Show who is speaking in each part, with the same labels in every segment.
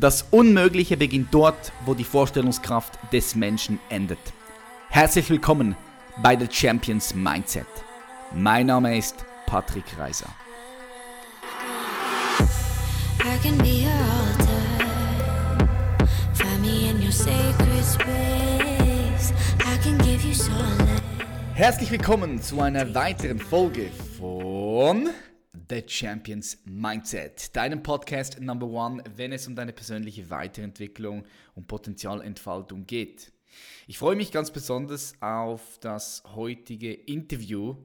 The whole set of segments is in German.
Speaker 1: Das Unmögliche beginnt dort, wo die Vorstellungskraft des Menschen endet. Herzlich willkommen bei The Champions Mindset. Mein Name ist Patrick Reiser. Herzlich willkommen zu einer weiteren Folge von The Champions Mindset, deinem Podcast Number One, wenn es um deine persönliche Weiterentwicklung und Potenzialentfaltung geht. Ich freue mich ganz besonders auf das heutige Interview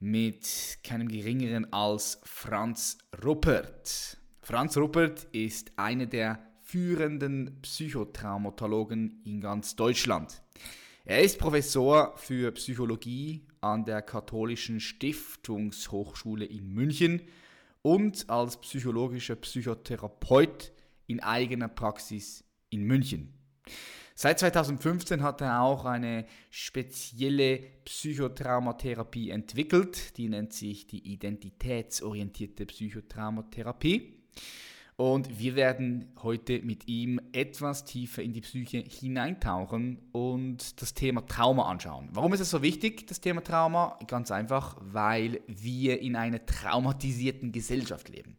Speaker 1: mit keinem geringeren als Franz Ruppert. Franz Ruppert ist einer der führenden Psychotraumatologen in ganz Deutschland. Er ist Professor für Psychologie an der Katholischen Stiftungshochschule in München und als psychologischer Psychotherapeut in eigener Praxis in München. Seit 2015 hat er auch eine spezielle Psychotraumatherapie entwickelt, die nennt sich die identitätsorientierte Psychotraumatherapie. Und wir werden heute mit ihm etwas tiefer in die Psyche hineintauchen und das Thema Trauma anschauen. Warum ist es so wichtig, das Thema Trauma? Ganz einfach, weil wir in einer traumatisierten Gesellschaft leben.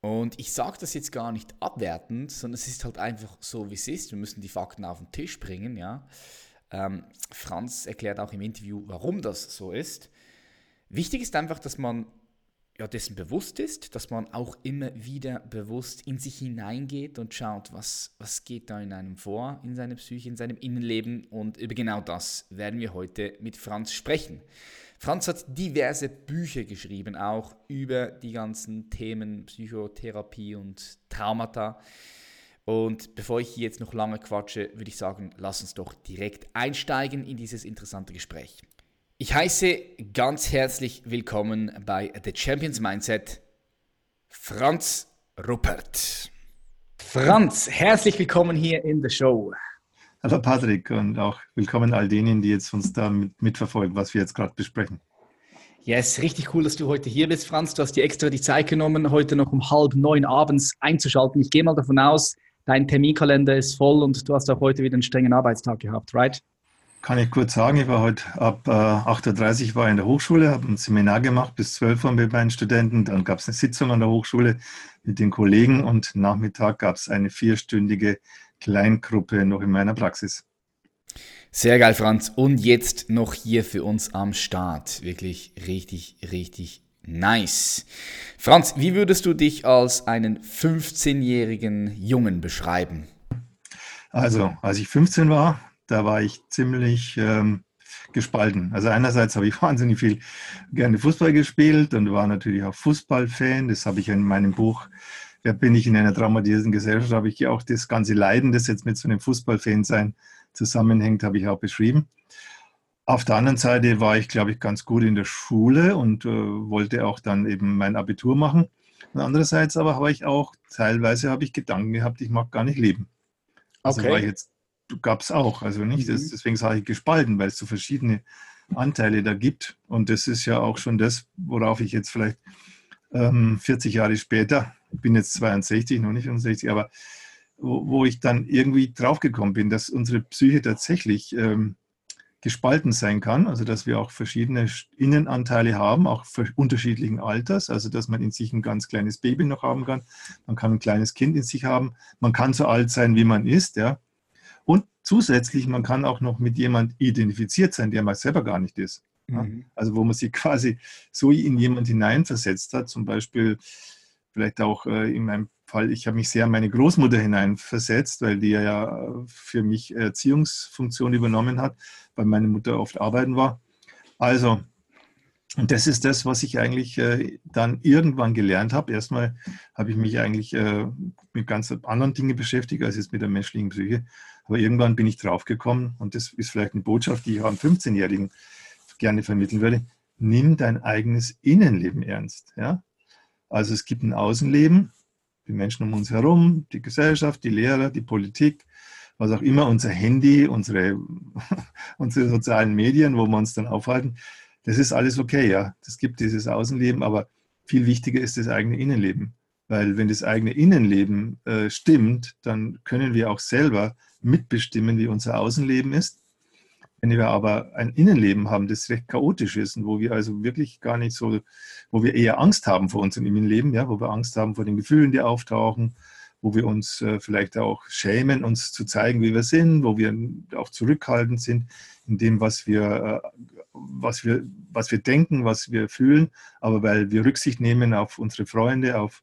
Speaker 1: Und ich sage das jetzt gar nicht abwertend, sondern es ist halt einfach so, wie es ist. Wir müssen die Fakten auf den Tisch bringen. Ja? Ähm, Franz erklärt auch im Interview, warum das so ist. Wichtig ist einfach, dass man ja, dessen bewusst ist, dass man auch immer wieder bewusst in sich hineingeht und schaut, was, was geht da in einem vor, in seiner Psyche, in seinem Innenleben. Und über genau das werden wir heute mit Franz sprechen. Franz hat diverse Bücher geschrieben, auch über die ganzen Themen Psychotherapie und Traumata. Und bevor ich hier jetzt noch lange quatsche, würde ich sagen, lass uns doch direkt einsteigen in dieses interessante Gespräch. Ich heiße ganz herzlich willkommen bei The Champions Mindset Franz Ruppert. Franz, herzlich willkommen hier in der Show.
Speaker 2: Hallo Patrick und auch willkommen all denen, die jetzt uns da mit, mitverfolgen, was wir jetzt gerade besprechen.
Speaker 1: Yes, richtig cool, dass du heute hier bist, Franz. Du hast dir extra die Zeit genommen, heute noch um halb neun abends einzuschalten. Ich gehe mal davon aus, dein Terminkalender ist voll und du hast auch heute wieder einen strengen Arbeitstag gehabt, right?
Speaker 2: Kann ich kurz sagen, ich war heute ab äh, 8.30 Uhr war in der Hochschule, habe ein Seminar gemacht bis 12 Uhr mit meinen Studenten. Dann gab es eine Sitzung an der Hochschule mit den Kollegen und Nachmittag gab es eine vierstündige Kleingruppe noch in meiner Praxis.
Speaker 1: Sehr geil, Franz. Und jetzt noch hier für uns am Start. Wirklich richtig, richtig nice. Franz, wie würdest du dich als einen 15-jährigen Jungen beschreiben?
Speaker 2: Also, als ich 15 war, da war ich ziemlich ähm, gespalten. Also einerseits habe ich wahnsinnig viel gerne Fußball gespielt und war natürlich auch Fußballfan. Das habe ich in meinem Buch Wer bin ich in einer traumatisierten Gesellschaft, habe ich auch das ganze Leiden, das jetzt mit so einem Fußballfan sein zusammenhängt, habe ich auch beschrieben. Auf der anderen Seite war ich, glaube ich, ganz gut in der Schule und äh, wollte auch dann eben mein Abitur machen. Und andererseits aber habe ich auch, teilweise habe ich Gedanken gehabt, ich mag gar nicht leben. Also okay. war ich jetzt gab es auch. Also nicht, das, mhm. deswegen sage ich gespalten, weil es so verschiedene Anteile da gibt. Und das ist ja auch schon das, worauf ich jetzt vielleicht ähm, 40 Jahre später, ich bin jetzt 62, noch nicht 65, aber wo, wo ich dann irgendwie draufgekommen bin, dass unsere Psyche tatsächlich ähm, gespalten sein kann, also dass wir auch verschiedene Innenanteile haben, auch für unterschiedlichen Alters, also dass man in sich ein ganz kleines Baby noch haben kann, man kann ein kleines Kind in sich haben, man kann so alt sein, wie man ist, ja, zusätzlich, man kann auch noch mit jemand identifiziert sein, der man selber gar nicht ist. Mhm. Also wo man sich quasi so in jemand hineinversetzt hat, zum Beispiel vielleicht auch äh, in meinem Fall, ich habe mich sehr in meine Großmutter hineinversetzt, weil die ja für mich Erziehungsfunktion übernommen hat, weil meine Mutter oft arbeiten war. Also, und das ist das, was ich eigentlich äh, dann irgendwann gelernt habe. Erstmal habe ich mich eigentlich äh, mit ganz anderen Dingen beschäftigt, als jetzt mit der menschlichen Psyche. Aber irgendwann bin ich draufgekommen, und das ist vielleicht eine Botschaft, die ich auch einem 15-Jährigen gerne vermitteln würde, nimm dein eigenes Innenleben ernst. Ja? Also es gibt ein Außenleben, die Menschen um uns herum, die Gesellschaft, die Lehrer, die Politik, was auch immer, unser Handy, unsere, unsere sozialen Medien, wo wir uns dann aufhalten. Das ist alles okay, ja. Es gibt dieses Außenleben, aber viel wichtiger ist das eigene Innenleben. Weil wenn das eigene Innenleben äh, stimmt, dann können wir auch selber mitbestimmen, wie unser Außenleben ist. Wenn wir aber ein Innenleben haben, das recht chaotisch ist und wo wir also wirklich gar nicht so, wo wir eher Angst haben vor unserem Innenleben, ja, wo wir Angst haben vor den Gefühlen, die auftauchen, wo wir uns äh, vielleicht auch schämen, uns zu zeigen, wie wir sind, wo wir auch zurückhaltend sind in dem, was wir, äh, was wir, was wir denken, was wir fühlen, aber weil wir Rücksicht nehmen auf unsere Freunde, auf,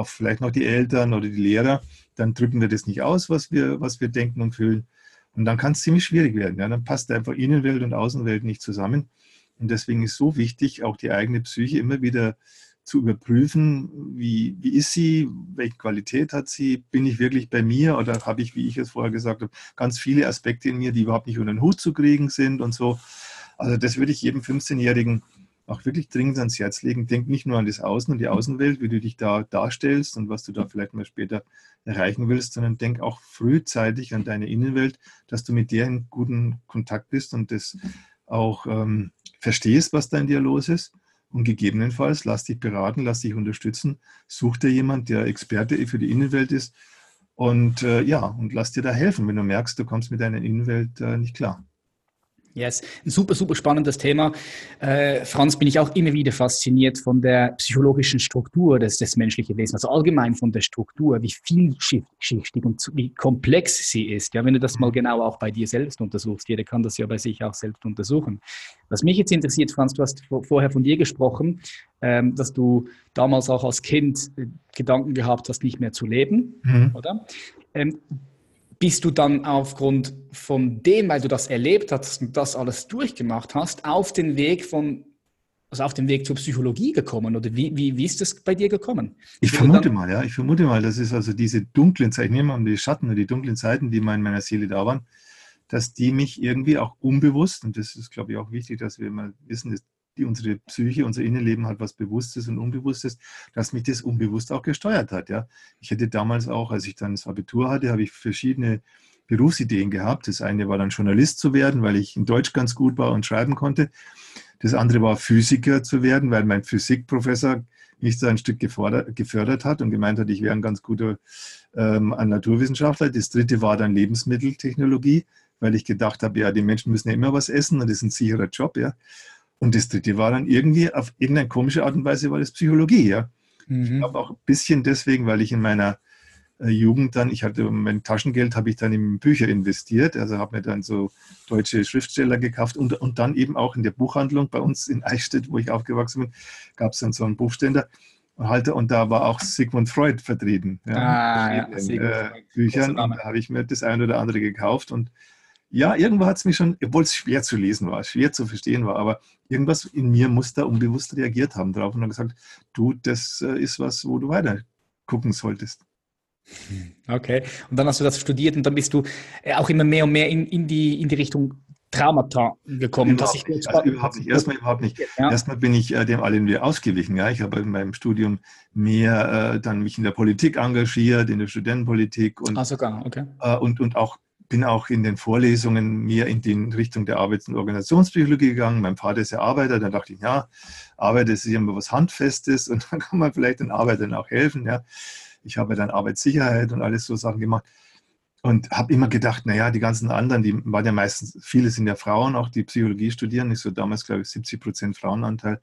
Speaker 2: auf vielleicht noch die Eltern oder die Lehrer, dann drücken wir das nicht aus, was wir, was wir denken und fühlen. Und dann kann es ziemlich schwierig werden. Ja? Dann passt einfach Innenwelt und Außenwelt nicht zusammen. Und deswegen ist so wichtig, auch die eigene Psyche immer wieder zu überprüfen, wie, wie ist sie, welche Qualität hat sie, bin ich wirklich bei mir oder habe ich, wie ich es vorher gesagt habe, ganz viele Aspekte in mir, die überhaupt nicht unter den Hut zu kriegen sind und so. Also das würde ich jedem 15-Jährigen auch wirklich dringend ans Herz legen. Denk nicht nur an das Außen und die Außenwelt, wie du dich da darstellst und was du da vielleicht mal später erreichen willst, sondern denk auch frühzeitig an deine Innenwelt, dass du mit der in guten Kontakt bist und das auch ähm, verstehst, was da in dir los ist. Und gegebenenfalls lass dich beraten, lass dich unterstützen, such dir jemand, der Experte für die Innenwelt ist und äh, ja, und lass dir da helfen, wenn du merkst, du kommst mit deiner Innenwelt äh, nicht klar.
Speaker 1: Yes, ein super, super spannendes Thema. Äh, Franz, bin ich auch immer wieder fasziniert von der psychologischen Struktur des, des menschlichen Wesens, also allgemein von der Struktur, wie vielschichtig und wie komplex sie ist. Ja, wenn du das mal genau auch bei dir selbst untersuchst, jeder kann das ja bei sich auch selbst untersuchen. Was mich jetzt interessiert, Franz, du hast vorher von dir gesprochen, ähm, dass du damals auch als Kind äh, Gedanken gehabt hast, nicht mehr zu leben, mhm. oder? Ähm, bist du dann aufgrund von dem, weil du das erlebt hast und das alles durchgemacht hast, auf den Weg von also auf den Weg zur Psychologie gekommen oder wie, wie, wie ist das bei dir gekommen?
Speaker 2: Ich, ich vermute dann, mal, ja, ich vermute mal, das ist also diese dunklen Zeiten, ich nehme mal die Schatten oder die dunklen Zeiten, die mal in meiner Seele da waren, dass die mich irgendwie auch unbewusst, und das ist, glaube ich, auch wichtig, dass wir mal wissen, dass die unsere Psyche, unser Innenleben hat was Bewusstes und Unbewusstes, dass mich das unbewusst auch gesteuert hat. Ja. Ich hätte damals auch, als ich dann das Abitur hatte, habe ich verschiedene Berufsideen gehabt. Das eine war dann Journalist zu werden, weil ich in Deutsch ganz gut war und schreiben konnte. Das andere war Physiker zu werden, weil mein Physikprofessor mich so ein Stück gefördert hat und gemeint hat, ich wäre ein ganz guter ähm, Naturwissenschaftler. Das dritte war dann Lebensmitteltechnologie, weil ich gedacht habe, ja, die Menschen müssen ja immer was essen und das ist ein sicherer Job, ja. Und das dritte war dann irgendwie auf irgendeine komische Art und Weise war das Psychologie, ja. Mhm. Ich glaube auch ein bisschen deswegen, weil ich in meiner äh, Jugend dann, ich hatte mein Taschengeld, habe ich dann in Bücher investiert, also habe mir dann so deutsche Schriftsteller gekauft und, und dann eben auch in der Buchhandlung bei uns in Eichstätt, wo ich aufgewachsen bin, gab es dann so einen Buchständer Halter und da war auch Sigmund Freud vertreten. Ja, ah, ja, in, äh, Büchern und da habe ich mir das eine oder andere gekauft und ja, irgendwo hat es mich schon, obwohl es schwer zu lesen war, schwer zu verstehen war, aber irgendwas in mir muss da unbewusst reagiert haben drauf und dann gesagt, du, das äh, ist was, wo du weiter gucken solltest.
Speaker 1: Okay, und dann hast du das studiert und dann bist du äh, auch immer mehr und mehr in, in, die, in die Richtung Traumata gekommen.
Speaker 2: Überhaupt, nicht, also überhaupt nicht. Erstmal überhaupt nicht. Ja. Erstmal bin ich äh, dem allen wieder ausgewichen. Ja, ich habe in meinem Studium mehr äh, dann mich in der Politik engagiert, in der Studentenpolitik und, ah, sogar. Okay. Äh, und, und auch bin auch in den Vorlesungen mehr in die Richtung der Arbeits- und Organisationspsychologie gegangen. Mein Vater ist ja Arbeiter, dann dachte ich, ja, Arbeit ist immer was Handfestes und dann kann man vielleicht den Arbeitern auch helfen. Ja. Ich habe dann Arbeitssicherheit und alles so Sachen gemacht und habe immer gedacht, naja, die ganzen anderen, die waren ja meistens, viele sind ja Frauen, auch die Psychologie studieren, ich so damals, glaube ich, 70 Prozent Frauenanteil.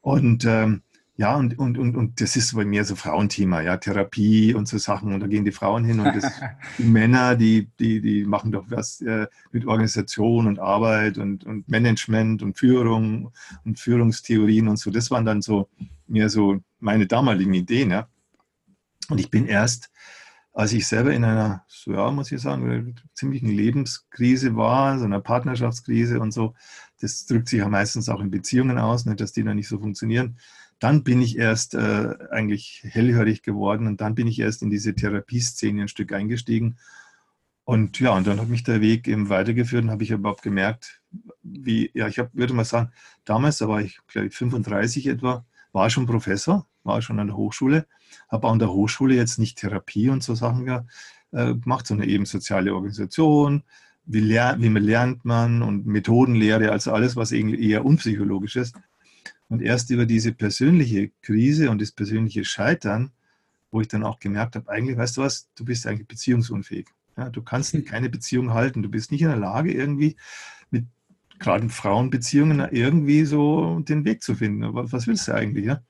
Speaker 2: Und ähm, ja, und, und, und, und das ist bei mir so Frauenthema, ja, Therapie und so Sachen. Und da gehen die Frauen hin und das, die Männer, die, die, die machen doch was äh, mit Organisation und Arbeit und, und Management und Führung und Führungstheorien und so. Das waren dann so mehr so meine damaligen Ideen, ja. Und ich bin erst, als ich selber in einer, so ja, muss ich sagen, ziemlichen Lebenskrise war, so einer Partnerschaftskrise und so, das drückt sich ja meistens auch in Beziehungen aus, nicht, dass die dann nicht so funktionieren dann bin ich erst äh, eigentlich hellhörig geworden und dann bin ich erst in diese Therapieszene ein Stück eingestiegen. Und ja, und dann hat mich der Weg eben weitergeführt und habe ich überhaupt gemerkt, wie, ja, ich hab, würde mal sagen, damals, da war ich, glaube ich, 35 etwa, war schon Professor, war schon an der Hochschule, habe an der Hochschule jetzt nicht Therapie und so Sachen äh, gemacht, sondern eben soziale Organisation, wie, ler wie man lernt man und Methodenlehre, also alles, was eher unpsychologisch ist. Und erst über diese persönliche Krise und das persönliche Scheitern wo ich dann auch gemerkt habe, eigentlich, weißt du was, du bist eigentlich beziehungsunfähig. Ja, du kannst hm. keine Beziehung halten. Du bist nicht in der Lage, irgendwie mit gerade in Frauenbeziehungen irgendwie so den Weg zu finden. Was willst du eigentlich? Ja?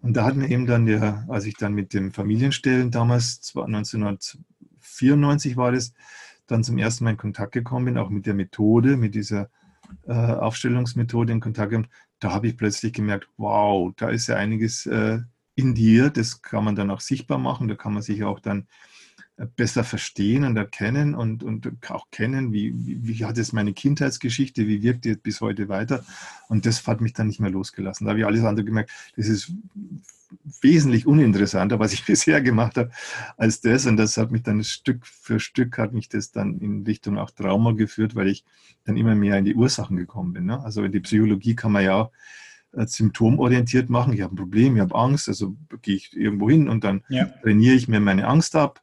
Speaker 2: Und da hat mir eben dann der, als ich dann mit dem Familienstellen damals, 1994 war das, dann zum ersten Mal in Kontakt gekommen bin, auch mit der Methode, mit dieser äh, Aufstellungsmethode in Kontakt gekommen, da habe ich plötzlich gemerkt, wow, da ist ja einiges äh, in dir, das kann man dann auch sichtbar machen, da kann man sich auch dann besser verstehen und erkennen und, und auch kennen, wie, wie, wie hat es meine Kindheitsgeschichte, wie wirkt die bis heute weiter. Und das hat mich dann nicht mehr losgelassen. Da habe ich alles andere gemerkt, das ist wesentlich uninteressanter, was ich bisher gemacht habe, als das. Und das hat mich dann Stück für Stück hat mich das dann in Richtung auch Trauma geführt, weil ich dann immer mehr in die Ursachen gekommen bin. Ne? Also in die Psychologie kann man ja äh, symptomorientiert machen. Ich habe ein Problem, ich habe Angst, also gehe ich irgendwo hin und dann ja. trainiere ich mir meine Angst ab.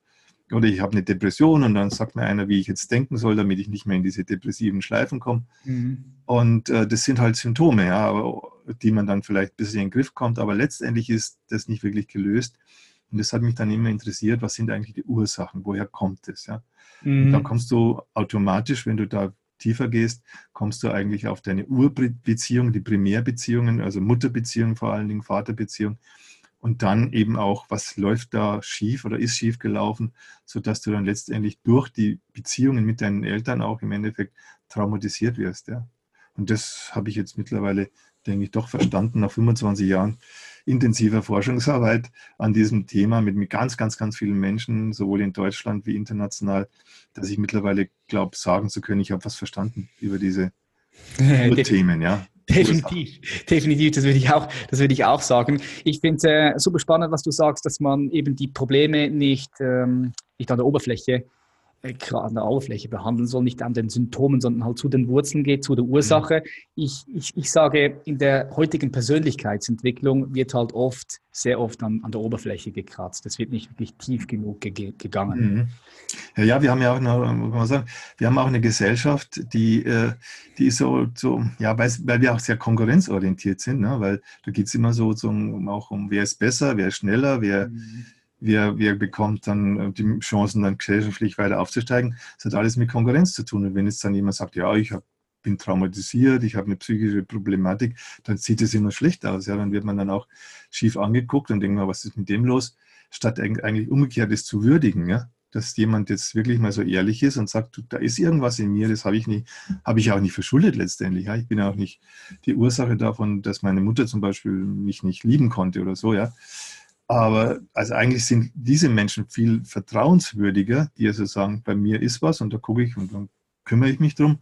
Speaker 2: Oder ich habe eine Depression und dann sagt mir einer, wie ich jetzt denken soll, damit ich nicht mehr in diese depressiven Schleifen komme. Mhm. Und äh, das sind halt Symptome, ja, aber, die man dann vielleicht ein bisschen in den Griff kommt. Aber letztendlich ist das nicht wirklich gelöst. Und das hat mich dann immer interessiert, was sind eigentlich die Ursachen, woher kommt es? Ja? Mhm. Dann kommst du automatisch, wenn du da tiefer gehst, kommst du eigentlich auf deine Urbeziehung, die Primärbeziehungen, also Mutterbeziehung vor allen Dingen, Vaterbeziehung und dann eben auch, was läuft da schief oder ist schief gelaufen, sodass du dann letztendlich durch die Beziehungen mit deinen Eltern auch im Endeffekt traumatisiert wirst. Ja. Und das habe ich jetzt mittlerweile, denke ich, doch verstanden nach 25 Jahren intensiver Forschungsarbeit an diesem Thema mit, mit ganz, ganz, ganz vielen Menschen, sowohl in Deutschland wie international, dass ich mittlerweile glaube, sagen zu können, ich habe was verstanden über diese Themen. Ja.
Speaker 1: Definitiv, definitiv, das würde ich auch, das würde ich auch sagen. Ich finde es äh, super spannend, was du sagst, dass man eben die Probleme nicht, ähm, nicht an der Oberfläche an der Oberfläche behandeln soll, nicht an den Symptomen, sondern halt zu den Wurzeln geht, zu der Ursache. Mhm. Ich, ich, ich sage, in der heutigen Persönlichkeitsentwicklung wird halt oft, sehr oft an, an der Oberfläche gekratzt. Das wird nicht wirklich tief genug ge gegangen.
Speaker 2: Mhm. Ja, ja, wir haben ja auch noch, muss man sagen, wir haben auch eine Gesellschaft, die, äh, die ist so, so ja, weil, weil wir auch sehr konkurrenzorientiert sind, ne? weil da geht es immer so, so um, auch um, wer ist besser, wer ist schneller, wer, mhm wer, wer bekommt dann äh, die Chancen, dann gesellschaftlich weiter aufzusteigen. Das hat alles mit Konkurrenz zu tun. Und wenn jetzt dann jemand sagt, ja, ich hab, bin traumatisiert, ich habe eine psychische Problematik, dann sieht es immer schlecht aus. Ja, dann wird man dann auch schief angeguckt und denkt man, was ist mit dem los? Statt eigentlich umgekehrt es zu würdigen, ja, dass jemand jetzt wirklich mal so ehrlich ist und sagt, da ist irgendwas in mir, das habe ich nicht, habe ich auch nicht verschuldet letztendlich. Ja. Ich bin auch nicht die Ursache davon, dass meine Mutter zum Beispiel mich nicht lieben konnte oder so, ja. Aber also eigentlich sind diese Menschen viel vertrauenswürdiger, die also sagen, bei mir ist was und da gucke ich und dann kümmere ich mich drum,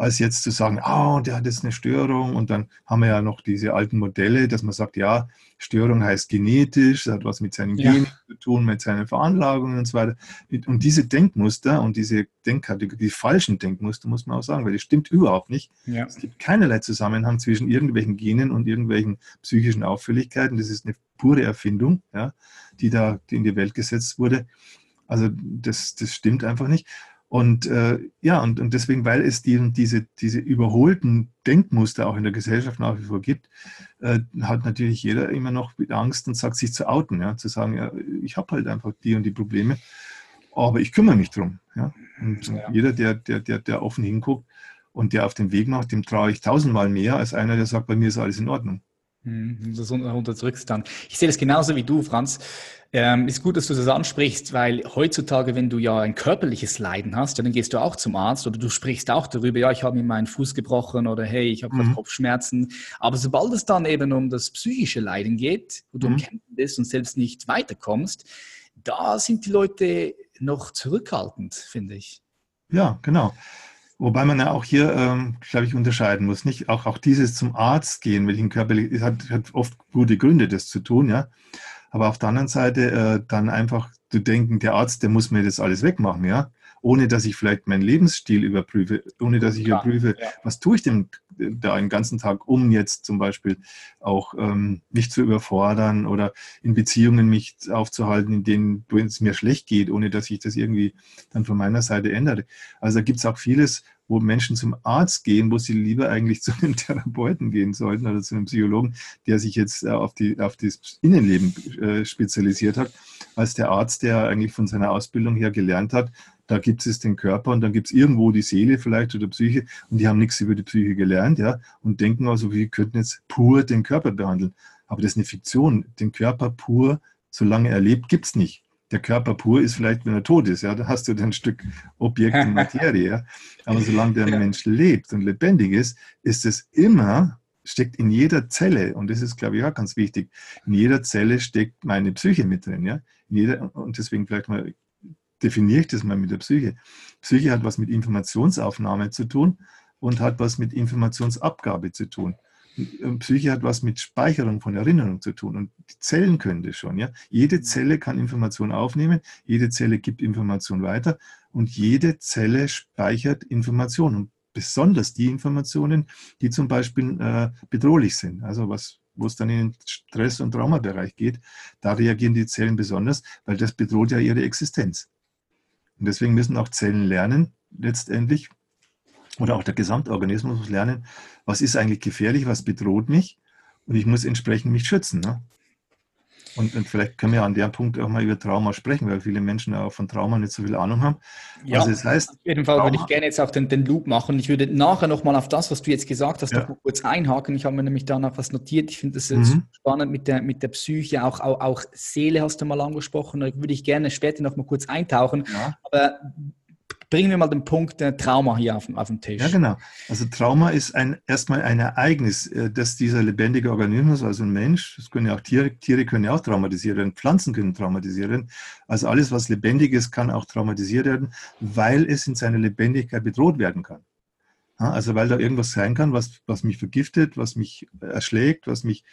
Speaker 2: als jetzt zu sagen, ah, oh, der hat jetzt eine Störung und dann haben wir ja noch diese alten Modelle, dass man sagt, ja, Störung heißt genetisch, das hat was mit seinen ja. Genen zu tun, mit seinen Veranlagungen und so weiter. Und diese Denkmuster und diese Denkkategorie, die falschen Denkmuster, muss man auch sagen, weil das stimmt überhaupt nicht. Ja. Es gibt keinerlei Zusammenhang zwischen irgendwelchen Genen und irgendwelchen psychischen Auffälligkeiten. Das ist eine pure Erfindung, ja, die da in die Welt gesetzt wurde. Also das, das stimmt einfach nicht. Und äh, ja, und, und deswegen, weil es die, diese, diese überholten Denkmuster auch in der Gesellschaft nach wie vor gibt, äh, hat natürlich jeder immer noch Angst und sagt, sich zu outen, ja, zu sagen, ja, ich habe halt einfach die und die Probleme, aber ich kümmere mich drum. Ja. Und ja. jeder, der, der, der, der offen hinguckt und der auf den Weg macht, dem traue ich tausendmal mehr als einer, der sagt, bei mir ist alles in Ordnung.
Speaker 1: Mhm, das unterdrückst dann. Ich sehe das genauso wie du, Franz. Ähm, ist gut, dass du das ansprichst, weil heutzutage, wenn du ja ein körperliches Leiden hast, ja, dann gehst du auch zum Arzt oder du sprichst auch darüber, ja, ich habe mir meinen Fuß gebrochen oder hey, ich habe mhm. Kopfschmerzen. Aber sobald es dann eben um das psychische Leiden geht, wo du mhm. bist und selbst nicht weiterkommst, da sind die Leute noch zurückhaltend, finde ich.
Speaker 2: Ja, genau. Wobei man ja auch hier, ähm, glaube ich, unterscheiden muss. Nicht auch, auch dieses zum Arzt gehen, welchen körperlich, hat, hat oft gute Gründe, das zu tun, ja. Aber auf der anderen Seite äh, dann einfach zu denken, der Arzt, der muss mir das alles wegmachen, ja, ohne dass ich vielleicht meinen Lebensstil überprüfe, ohne dass ich Klar, überprüfe, ja. was tue ich denn da den ganzen Tag, um jetzt zum Beispiel auch ähm, mich zu überfordern oder in Beziehungen mich aufzuhalten, in denen es mir schlecht geht, ohne dass ich das irgendwie dann von meiner Seite ändere. Also da gibt es auch vieles, wo Menschen zum Arzt gehen, wo sie lieber eigentlich zu einem Therapeuten gehen sollten oder zu einem Psychologen, der sich jetzt äh, auf, die, auf das Innenleben äh, spezialisiert hat, als der Arzt, der eigentlich von seiner Ausbildung her gelernt hat, da gibt es den Körper und dann gibt es irgendwo die Seele vielleicht oder Psyche und die haben nichts über die Psyche gelernt, ja, und denken also, wir könnten jetzt pur den Körper behandeln. Aber das ist eine Fiktion. Den Körper pur, solange er lebt, gibt es nicht. Der Körper pur ist vielleicht, wenn er tot ist, ja, da hast du dann ein Stück Objekt und Materie, ja. Aber solange der ja. Mensch lebt und lebendig ist, ist es immer, steckt in jeder Zelle, und das ist, glaube ich, auch ganz wichtig, in jeder Zelle steckt meine Psyche mit drin, ja. In jeder, und deswegen vielleicht mal definiere ich das mal mit der Psyche. Psyche hat was mit Informationsaufnahme zu tun und hat was mit Informationsabgabe zu tun. Psyche hat was mit Speicherung von Erinnerung zu tun und die Zellen können das schon. Ja? Jede Zelle kann Information aufnehmen, jede Zelle gibt Information weiter und jede Zelle speichert Informationen. Und besonders die Informationen, die zum Beispiel äh, bedrohlich sind, also was wo es dann in den Stress- und Traumabereich geht, da reagieren die Zellen besonders, weil das bedroht ja ihre Existenz. Und deswegen müssen auch Zellen lernen, letztendlich, oder auch der Gesamtorganismus muss lernen, was ist eigentlich gefährlich, was bedroht mich und ich muss entsprechend mich schützen. Ne? Und, und, vielleicht können wir an dem Punkt auch mal über Trauma sprechen, weil viele Menschen auch von Trauma nicht so viel Ahnung haben.
Speaker 1: Ja, also das heißt, auf jeden Fall Trauma, würde ich gerne jetzt auch den, den Loop machen. Ich würde nachher nochmal auf das, was du jetzt gesagt hast, ja. noch kurz einhaken. Ich habe mir nämlich danach was notiert. Ich finde das mhm. spannend mit der, mit der Psyche, auch, auch, auch Seele hast du mal angesprochen. Da würde ich gerne später noch mal kurz eintauchen. Ja. Aber bringen wir mal den Punkt der Trauma hier auf, auf den Tisch.
Speaker 2: Ja, genau. Also Trauma ist ein, erstmal ein Ereignis, äh, dass dieser lebendige Organismus, also ein Mensch, das können ja auch Tiere, Tiere können ja auch traumatisiert werden, Pflanzen können traumatisiert werden. Also alles, was lebendig ist, kann auch traumatisiert werden, weil es in seiner Lebendigkeit bedroht werden kann. Also weil da irgendwas sein kann, was, was mich vergiftet, was mich erschlägt, was mich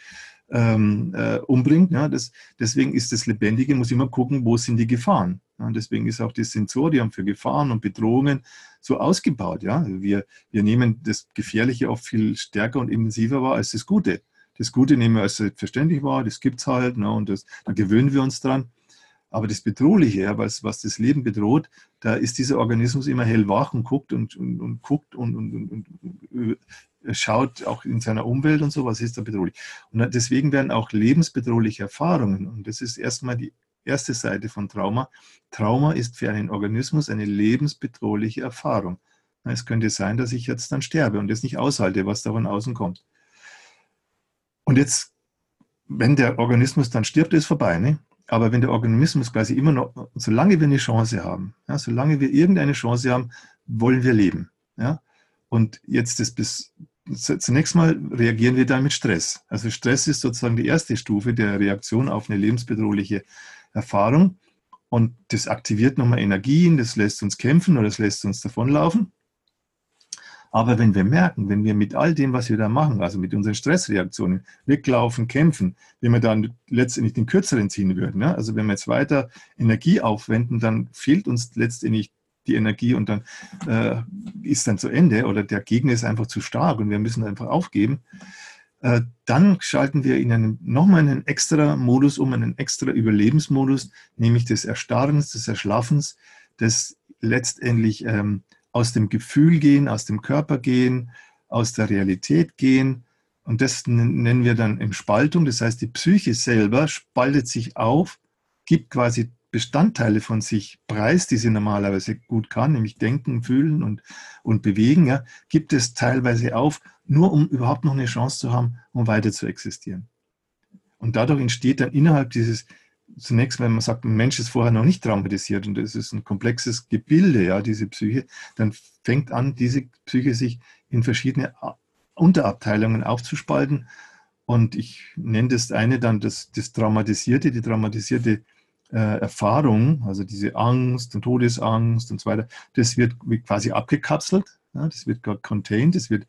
Speaker 2: ähm, äh, umbringt. Ja, das, deswegen ist das Lebendige, muss immer gucken, wo sind die Gefahren. Ja, deswegen ist auch das Sensorium für Gefahren und Bedrohungen so ausgebaut. Ja? Wir, wir nehmen das Gefährliche oft viel stärker und intensiver wahr als das Gute. Das Gute nehmen wir als selbstverständlich wahr, das gibt es halt ne, und das, da gewöhnen wir uns dran. Aber das Bedrohliche, ja, was, was das Leben bedroht, da ist dieser Organismus immer hellwach und guckt und, und, und guckt und, und, und, schaut auch in seiner Umwelt und so, was ist da bedrohlich. Und deswegen werden auch lebensbedrohliche Erfahrungen, und das ist erstmal die erste Seite von Trauma, Trauma ist für einen Organismus eine lebensbedrohliche Erfahrung. Es könnte sein, dass ich jetzt dann sterbe und das nicht aushalte, was da von außen kommt. Und jetzt, wenn der Organismus dann stirbt, ist vorbei. Ne? Aber wenn der Organismus quasi immer noch, solange wir eine Chance haben, ja, solange wir irgendeine Chance haben, wollen wir leben. Ja? Und jetzt das bis, zunächst mal reagieren wir dann mit Stress. Also Stress ist sozusagen die erste Stufe der Reaktion auf eine lebensbedrohliche Erfahrung. Und das aktiviert nochmal Energien, das lässt uns kämpfen oder das lässt uns davonlaufen. Aber wenn wir merken, wenn wir mit all dem, was wir da machen, also mit unseren Stressreaktionen, weglaufen, kämpfen, wenn wir dann letztendlich den Kürzeren ziehen würden, ja? also wenn wir jetzt weiter Energie aufwenden, dann fehlt uns letztendlich die Energie und dann äh, ist dann zu Ende oder der Gegner ist einfach zu stark und wir müssen einfach aufgeben. Äh, dann schalten wir in einen, nochmal einen extra Modus um, einen extra Überlebensmodus, nämlich des Erstarrens, des Erschlaffens, des letztendlich ähm, aus dem Gefühl gehen, aus dem Körper gehen, aus der Realität gehen. Und das nennen wir dann in Spaltung. Das heißt, die Psyche selber spaltet sich auf, gibt quasi Bestandteile von sich preis, die sie normalerweise gut kann, nämlich denken, fühlen und, und bewegen, ja, gibt es teilweise auf, nur um überhaupt noch eine Chance zu haben, um weiter zu existieren. Und dadurch entsteht dann innerhalb dieses zunächst, wenn man sagt, ein Mensch ist vorher noch nicht traumatisiert und es ist ein komplexes Gebilde, ja, diese Psyche, dann fängt an, diese Psyche sich in verschiedene Unterabteilungen aufzuspalten. Und ich nenne das eine dann das, das Traumatisierte, die traumatisierte äh, Erfahrung, also diese Angst und Todesangst und so weiter, das wird quasi abgekapselt, ja, das wird contained, das wird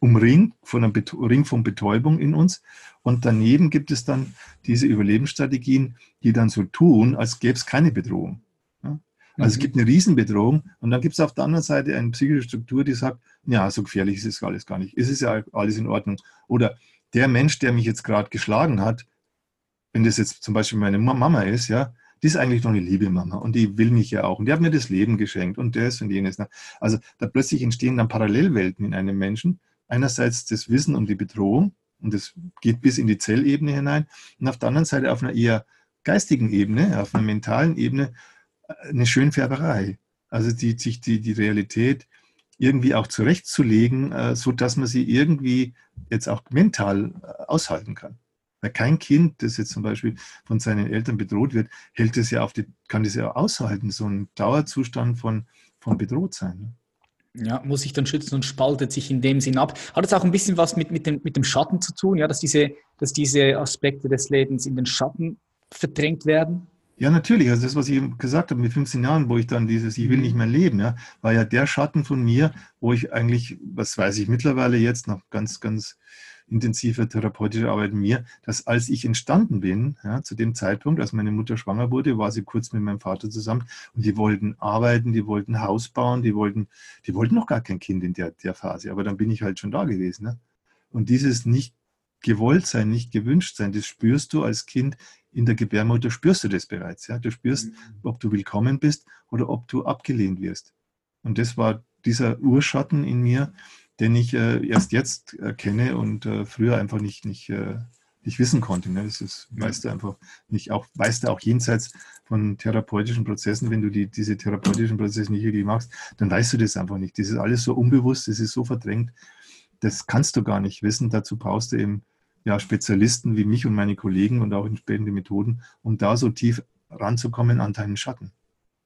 Speaker 2: umringt von einem Ring von Betäubung in uns. Und daneben gibt es dann diese Überlebensstrategien, die dann so tun, als gäbe es keine Bedrohung. Ja? Also mhm. es gibt eine Riesenbedrohung und dann gibt es auf der anderen Seite eine psychische Struktur, die sagt, ja, so gefährlich ist es alles gar nicht. Ist es ja alles in Ordnung. Oder der Mensch, der mich jetzt gerade geschlagen hat, wenn das jetzt zum Beispiel meine Mama ist, ja, die ist eigentlich noch eine liebe Mama und die will mich ja auch und die hat mir das Leben geschenkt und das und jenes. Ne? Also da plötzlich entstehen dann Parallelwelten in einem Menschen. Einerseits das Wissen um die Bedrohung und das geht bis in die Zellebene hinein und auf der anderen Seite auf einer eher geistigen Ebene, auf einer mentalen Ebene äh, eine Schönfärberei. Also die, sich die, die Realität irgendwie auch zurechtzulegen, äh, so dass man sie irgendwie jetzt auch mental äh, aushalten kann. Weil kein Kind, das jetzt zum Beispiel von seinen Eltern bedroht wird, hält es ja auf die, kann das ja aushalten, so ein Dauerzustand von, von bedroht sein.
Speaker 1: Ne? Ja, muss sich dann schützen und spaltet sich in dem Sinn ab. Hat es auch ein bisschen was mit, mit, dem, mit dem Schatten zu tun, ja, dass diese, dass diese Aspekte des Lebens in den Schatten verdrängt werden?
Speaker 2: Ja, natürlich. Also das, was ich gesagt habe mit 15 Jahren, wo ich dann dieses Ich will nicht mehr leben, ja, war ja der Schatten von mir, wo ich eigentlich, was weiß ich mittlerweile jetzt noch ganz, ganz intensive therapeutische Arbeit mir, dass als ich entstanden bin, ja, zu dem Zeitpunkt, als meine Mutter schwanger wurde, war sie kurz mit meinem Vater zusammen und die wollten arbeiten, die wollten Haus bauen, die wollten, die wollten noch gar kein Kind in der, der Phase, aber dann bin ich halt schon da gewesen. Ne? Und dieses nicht gewollt sein, nicht gewünscht sein, das spürst du als Kind in der Gebärmutter, spürst du das bereits. Ja? Du spürst, mhm. ob du willkommen bist oder ob du abgelehnt wirst. Und das war dieser Urschatten in mir, den ich äh, erst jetzt äh, kenne und äh, früher einfach nicht, nicht, äh, nicht wissen konnte. Ne? Das ist, weißt du einfach nicht, auch, weißt du auch jenseits von therapeutischen Prozessen, wenn du die, diese therapeutischen Prozesse nicht wirklich machst, dann weißt du das einfach nicht. Das ist alles so unbewusst, das ist so verdrängt, das kannst du gar nicht wissen. Dazu brauchst du eben ja, Spezialisten wie mich und meine Kollegen und auch entsprechende Methoden, um da so tief ranzukommen an deinen Schatten.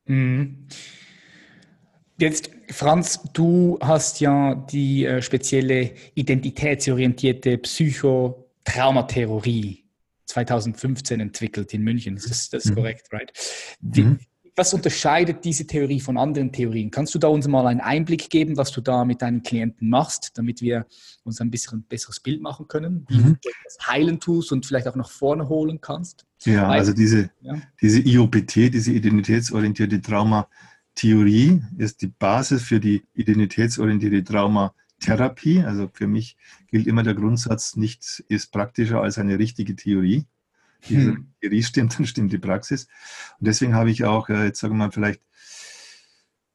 Speaker 2: Mhm.
Speaker 1: Jetzt, Franz, du hast ja die äh, spezielle identitätsorientierte Psychotraumatheorie 2015 entwickelt in München. Das ist, das ist mhm. korrekt, right? Die, mhm. Was unterscheidet diese Theorie von anderen Theorien? Kannst du da uns mal einen Einblick geben, was du da mit deinen Klienten machst, damit wir uns ein bisschen ein besseres Bild machen können, wie mhm. du das heilen tust und vielleicht auch nach vorne holen kannst?
Speaker 2: Ja, Weil, also diese, ja. diese IOPT, diese identitätsorientierte Trauma, Theorie ist die Basis für die identitätsorientierte Traumatherapie. Also für mich gilt immer der Grundsatz, nichts ist praktischer als eine richtige Theorie. Diese hm. Theorie stimmt, dann stimmt die Praxis. Und deswegen habe ich auch, äh, jetzt sagen wir mal, vielleicht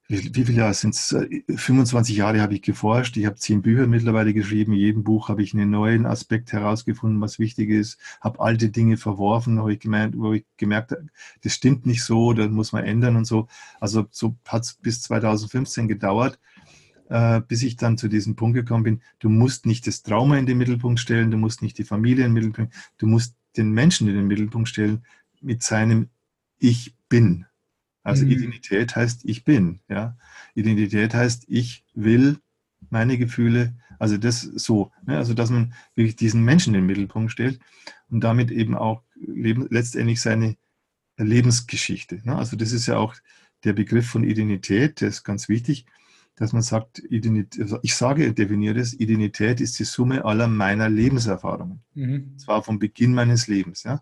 Speaker 2: wie, wie viele Jahre sind es? 25 Jahre habe ich geforscht. Ich habe zehn Bücher mittlerweile geschrieben. In jedem Buch habe ich einen neuen Aspekt herausgefunden, was wichtig ist. Habe alte Dinge verworfen, habe ich gemeint, wo ich gemerkt das stimmt nicht so, das muss man ändern und so. Also so hat es bis 2015 gedauert, äh, bis ich dann zu diesem Punkt gekommen bin. Du musst nicht das Trauma in den Mittelpunkt stellen, du musst nicht die Familie in den Mittelpunkt, du musst den Menschen in den Mittelpunkt stellen mit seinem Ich bin. Also mhm. Identität heißt ich bin. Ja? Identität heißt ich will meine Gefühle, also das so, ne? also dass man wirklich diesen Menschen in den Mittelpunkt stellt und damit eben auch leben, letztendlich seine Lebensgeschichte. Ne? Also das ist ja auch der Begriff von Identität, der ist ganz wichtig, dass man sagt, Identität, also ich sage, definiere das, Identität ist die Summe aller meiner Lebenserfahrungen. Mhm. Zwar vom Beginn meines Lebens. Ja?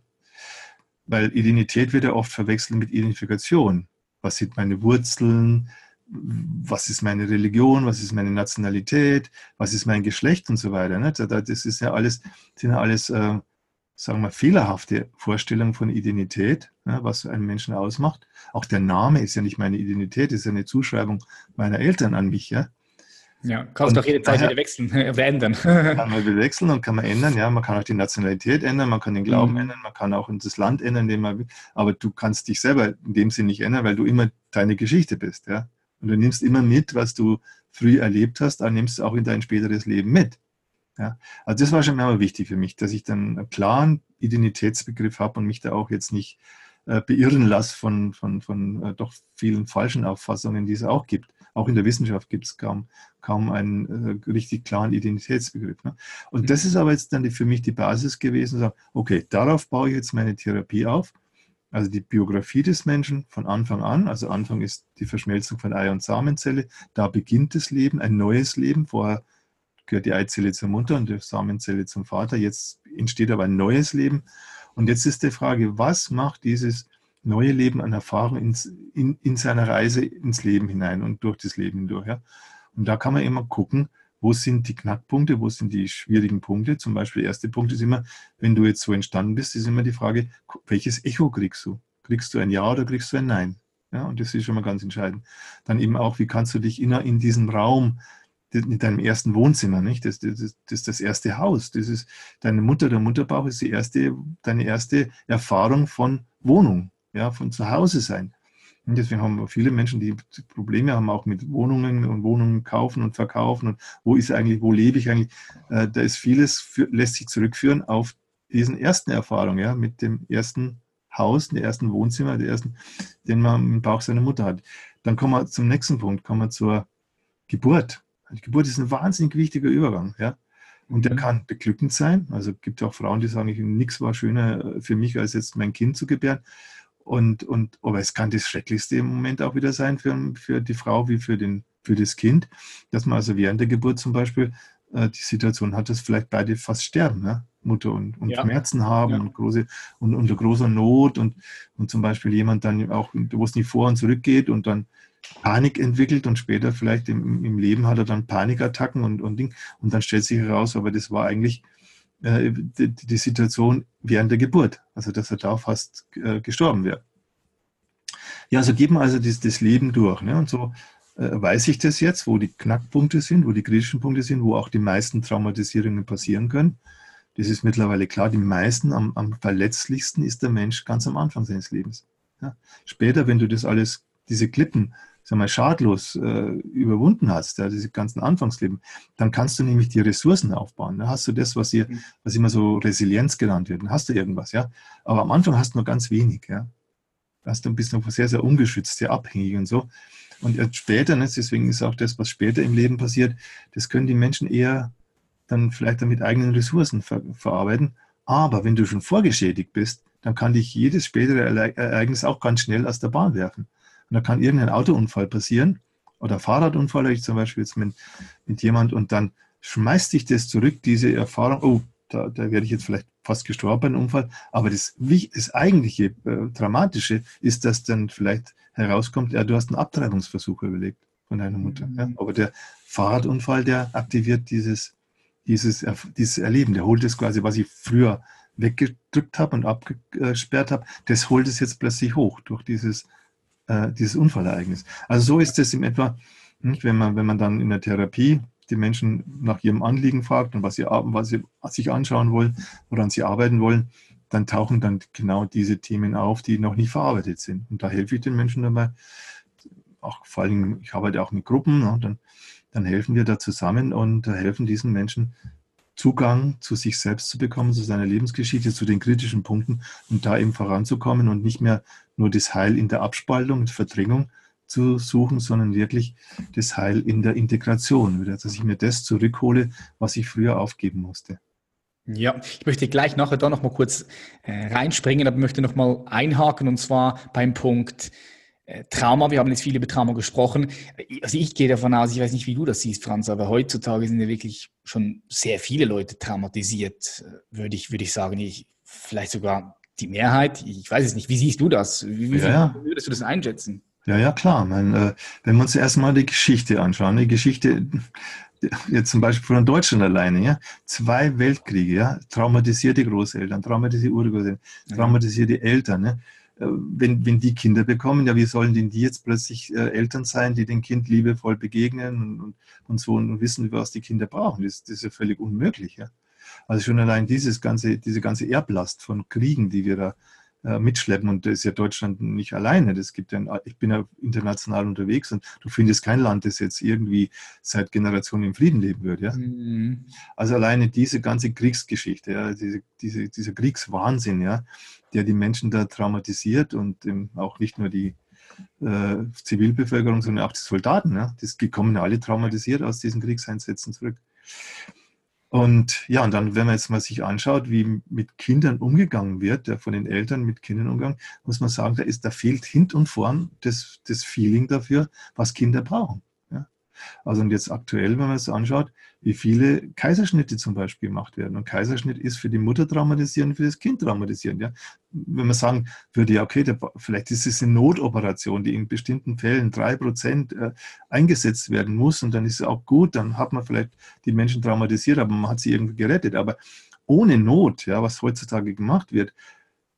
Speaker 2: Weil Identität wird ja oft verwechselt mit Identifikation. Was sind meine Wurzeln? Was ist meine Religion? Was ist meine Nationalität? Was ist mein Geschlecht und so weiter? Ne? Das ist ja alles, sind ja alles, äh, sagen wir, fehlerhafte Vorstellungen von Identität, ne? was einen Menschen ausmacht. Auch der Name ist ja nicht meine Identität, ist ja eine Zuschreibung meiner Eltern an mich. Ja?
Speaker 1: Ja, kannst du auch jede Zeit daher, wieder wechseln oder ändern.
Speaker 2: kann man wieder wechseln und kann man ändern. Ja, man kann auch die Nationalität ändern, man kann den Glauben mhm. ändern, man kann auch das Land ändern, den man will. Aber du kannst dich selber in dem Sinne nicht ändern, weil du immer deine Geschichte bist. Ja, und du nimmst immer mit, was du früh erlebt hast, dann nimmst du auch in dein späteres Leben mit. Ja, also das war schon immer wichtig für mich, dass ich dann einen klaren Identitätsbegriff habe und mich da auch jetzt nicht äh, beirren lasse von, von, von äh, doch vielen falschen Auffassungen, die es auch gibt. Auch in der Wissenschaft gibt es kaum, kaum einen äh, richtig klaren Identitätsbegriff. Ne? Und mhm. das ist aber jetzt dann die, für mich die Basis gewesen, sagen, okay, darauf baue ich jetzt meine Therapie auf. Also die Biografie des Menschen von Anfang an. Also Anfang ist die Verschmelzung von Ei und Samenzelle. Da beginnt das Leben, ein neues Leben. Vorher gehört die Eizelle zur Mutter und die Samenzelle zum Vater. Jetzt entsteht aber ein neues Leben. Und jetzt ist die Frage, was macht dieses neue Leben an Erfahrung ins, in, in seiner Reise ins Leben hinein und durch das Leben hindurch. Ja? Und da kann man immer gucken, wo sind die Knackpunkte, wo sind die schwierigen Punkte. Zum Beispiel, der erste Punkt ist immer, wenn du jetzt so entstanden bist, ist immer die Frage, welches Echo kriegst du? Kriegst du ein Ja oder kriegst du ein Nein? Ja, und das ist schon mal ganz entscheidend. Dann eben auch, wie kannst du dich in, in diesem Raum, in deinem ersten Wohnzimmer, nicht? Das, das, das, das ist das erste Haus. Das ist deine Mutter, der Mutterbauch ist die erste, deine erste Erfahrung von Wohnung, ja, von Zuhause sein. Und deswegen haben wir viele Menschen, die Probleme haben, auch mit Wohnungen und Wohnungen kaufen und verkaufen. Und wo ist eigentlich, wo lebe ich eigentlich? Äh, da ist vieles, für, lässt sich zurückführen auf diesen ersten Erfahrung, ja, mit dem ersten Haus, dem ersten Wohnzimmer, der ersten, den man im Bauch seiner Mutter hat. Dann kommen wir zum nächsten Punkt, kommen wir zur Geburt. Die Geburt ist ein wahnsinnig wichtiger Übergang, ja. Und der mhm. kann beglückend sein. Also gibt auch Frauen, die sagen, nichts war schöner für mich, als jetzt mein Kind zu gebären. Und, und, aber es kann das Schrecklichste im Moment auch wieder sein für, für die Frau wie für, den, für das Kind, dass man also während der Geburt zum Beispiel äh, die Situation hat, dass vielleicht beide fast sterben, ne? Mutter und, und ja. Schmerzen haben ja. und, große, und unter großer Not und, und zum Beispiel jemand dann auch, wo es nicht vor und zurück geht und dann Panik entwickelt und später vielleicht im, im Leben hat er dann Panikattacken und, und Ding und dann stellt sich heraus, aber das war eigentlich äh, die, Situation während der Geburt, also dass er da fast äh, gestorben wäre. Ja, so man also das, das Leben durch. Ne? Und so äh, weiß ich das jetzt, wo die Knackpunkte sind, wo die kritischen Punkte sind, wo auch die meisten Traumatisierungen passieren können. Das ist mittlerweile klar, die meisten, am, am verletzlichsten ist der Mensch ganz am Anfang seines Lebens. Ja? Später, wenn du das alles, diese Klippen sag mal, schadlos äh, überwunden hast, ja, diese ganzen Anfangsleben, dann kannst du nämlich die Ressourcen aufbauen. Dann hast du das, was, hier, mhm. was immer so Resilienz genannt wird. Dann hast du irgendwas, ja. Aber am Anfang hast du nur ganz wenig, ja. Da hast du ein bisschen sehr, sehr ungeschützt, sehr abhängig und so. Und jetzt später, ne, deswegen ist auch das, was später im Leben passiert, das können die Menschen eher dann vielleicht dann mit eigenen Ressourcen ver verarbeiten. Aber wenn du schon vorgeschädigt bist, dann kann dich jedes spätere Ereignis auch ganz schnell aus der Bahn werfen. Und da kann irgendein Autounfall passieren oder Fahrradunfall, ich zum Beispiel jetzt mit, mit jemand und dann schmeißt dich das zurück, diese Erfahrung, oh, da, da werde ich jetzt vielleicht fast gestorben bei einem Unfall. Aber das, das eigentliche äh, Dramatische ist, dass dann vielleicht herauskommt, ja, du hast einen Abtreibungsversuch überlegt von deiner Mutter. Mhm. Ja. Aber der Fahrradunfall, der aktiviert dieses, dieses, dieses Erleben, der holt es quasi, was ich früher weggedrückt habe und abgesperrt habe, das holt es jetzt plötzlich hoch durch dieses äh, dieses Unfallereignis. Also so ist es in etwa, nicht, wenn, man, wenn man dann in der Therapie die Menschen nach ihrem Anliegen fragt und was sie, was sie sich anschauen wollen, woran sie arbeiten wollen, dann tauchen dann genau diese Themen auf, die noch nicht verarbeitet sind. Und da helfe ich den Menschen dabei. Auch vor allem, ich arbeite auch mit Gruppen, ne, dann, dann helfen wir da zusammen und helfen diesen Menschen Zugang zu sich selbst zu bekommen, zu seiner Lebensgeschichte, zu den kritischen Punkten und da eben voranzukommen und nicht mehr nur das Heil in der Abspaltung und Verdrängung zu suchen, sondern wirklich das Heil in der Integration, dass ich mir das zurückhole, was ich früher aufgeben musste.
Speaker 1: Ja, ich möchte gleich nachher da noch mal kurz äh, reinspringen, aber möchte noch mal einhaken und zwar beim Punkt äh, Trauma, wir haben jetzt viel über Trauma gesprochen. Also ich gehe davon aus, ich weiß nicht, wie du das siehst, Franz, aber heutzutage sind ja wirklich schon sehr viele Leute traumatisiert, äh, würde ich, würde ich sagen. Ich, vielleicht sogar die Mehrheit. Ich weiß es nicht. Wie siehst du das? Wie, wie ja, würdest du das einschätzen?
Speaker 2: Ja, ja, klar. Meine, wenn wir uns erstmal die Geschichte anschauen, die Geschichte, jetzt zum Beispiel von Deutschland alleine, ja, zwei Weltkriege, ja, traumatisierte Großeltern, traumatisierte Urgroßeltern, traumatisierte Eltern, ja, äh, wenn, wenn die Kinder bekommen, ja, wie sollen denn die jetzt plötzlich äh, Eltern sein, die dem Kind liebevoll begegnen und, und, und so und wissen, was die Kinder brauchen? Das, das ist ja völlig unmöglich. Ja? Also schon allein dieses ganze, diese ganze Erblast von Kriegen, die wir da äh, mitschleppen. Und das ist ja Deutschland nicht alleine. Das gibt ja, ich bin ja international unterwegs und du findest kein Land, das jetzt irgendwie seit Generationen im Frieden leben würde. Ja? Mhm. Also alleine diese ganze Kriegsgeschichte, ja, diese, diese, dieser Kriegswahnsinn, ja, der die Menschen da traumatisiert und ähm, auch nicht nur die äh, Zivilbevölkerung, sondern auch die Soldaten. Ja? Das, die kommen alle traumatisiert aus diesen Kriegseinsätzen zurück. Und ja, und dann, wenn man jetzt mal sich anschaut, wie mit Kindern umgegangen wird, ja, von den Eltern mit Kindern umgegangen, muss man sagen, da, ist, da fehlt hint und vorn das, das Feeling dafür, was Kinder brauchen. Ja. Also und jetzt aktuell, wenn man es anschaut, wie viele Kaiserschnitte zum Beispiel gemacht werden. Und Kaiserschnitt ist für die Mutter traumatisierend, für das Kind traumatisierend. Ja? Wenn man sagen würde, ja, okay, der, vielleicht ist es eine Notoperation, die in bestimmten Fällen drei Prozent äh, eingesetzt werden muss und dann ist es auch gut, dann hat man vielleicht die Menschen traumatisiert, aber man hat sie irgendwie gerettet. Aber ohne Not, ja, was heutzutage gemacht wird,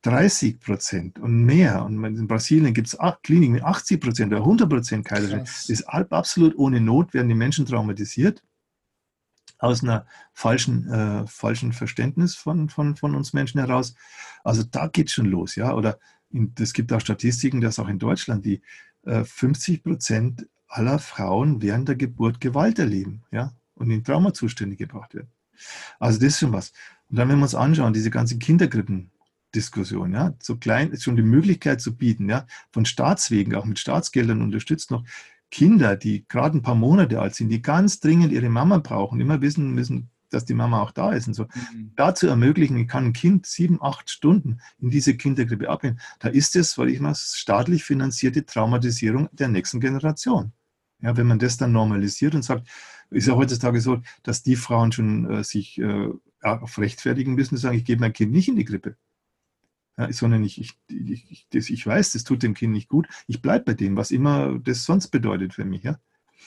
Speaker 2: 30 Prozent und mehr. Und in Brasilien gibt es Kliniken mit 80 Prozent oder 100 Prozent Kaiserschnitt. Das ist absolut ohne Not, werden die Menschen traumatisiert aus einer falschen, äh, falschen Verständnis von, von, von uns Menschen heraus. Also da geht schon los, ja. Oder es gibt auch Statistiken, dass auch in Deutschland die äh, 50 Prozent aller Frauen während der Geburt Gewalt erleben, ja, und in Traumazustände gebracht werden. Also das ist schon was. Und dann, wenn wir uns anschauen, diese ganzen Kinderkrippen, Diskussion, ja, so klein ist schon die Möglichkeit zu bieten, ja, von Staatswegen, auch mit Staatsgeldern unterstützt noch Kinder, die gerade ein paar Monate alt sind, die ganz dringend ihre Mama brauchen, immer wissen müssen, dass die Mama auch da ist und so. Mhm. Dazu ermöglichen, ich kann ein Kind sieben, acht Stunden in diese Kindergrippe abnehmen. Da ist es, weil ich mal, staatlich finanzierte Traumatisierung der nächsten Generation. Ja, wenn man das dann normalisiert und sagt, ist ja heutzutage so, dass die Frauen schon äh, sich äh, rechtfertigen müssen, sagen, ich gebe mein Kind nicht in die Grippe ja, sondern ich, ich, ich, das, ich weiß, das tut dem Kind nicht gut. Ich bleibe bei dem, was immer das sonst bedeutet für mich. Ja?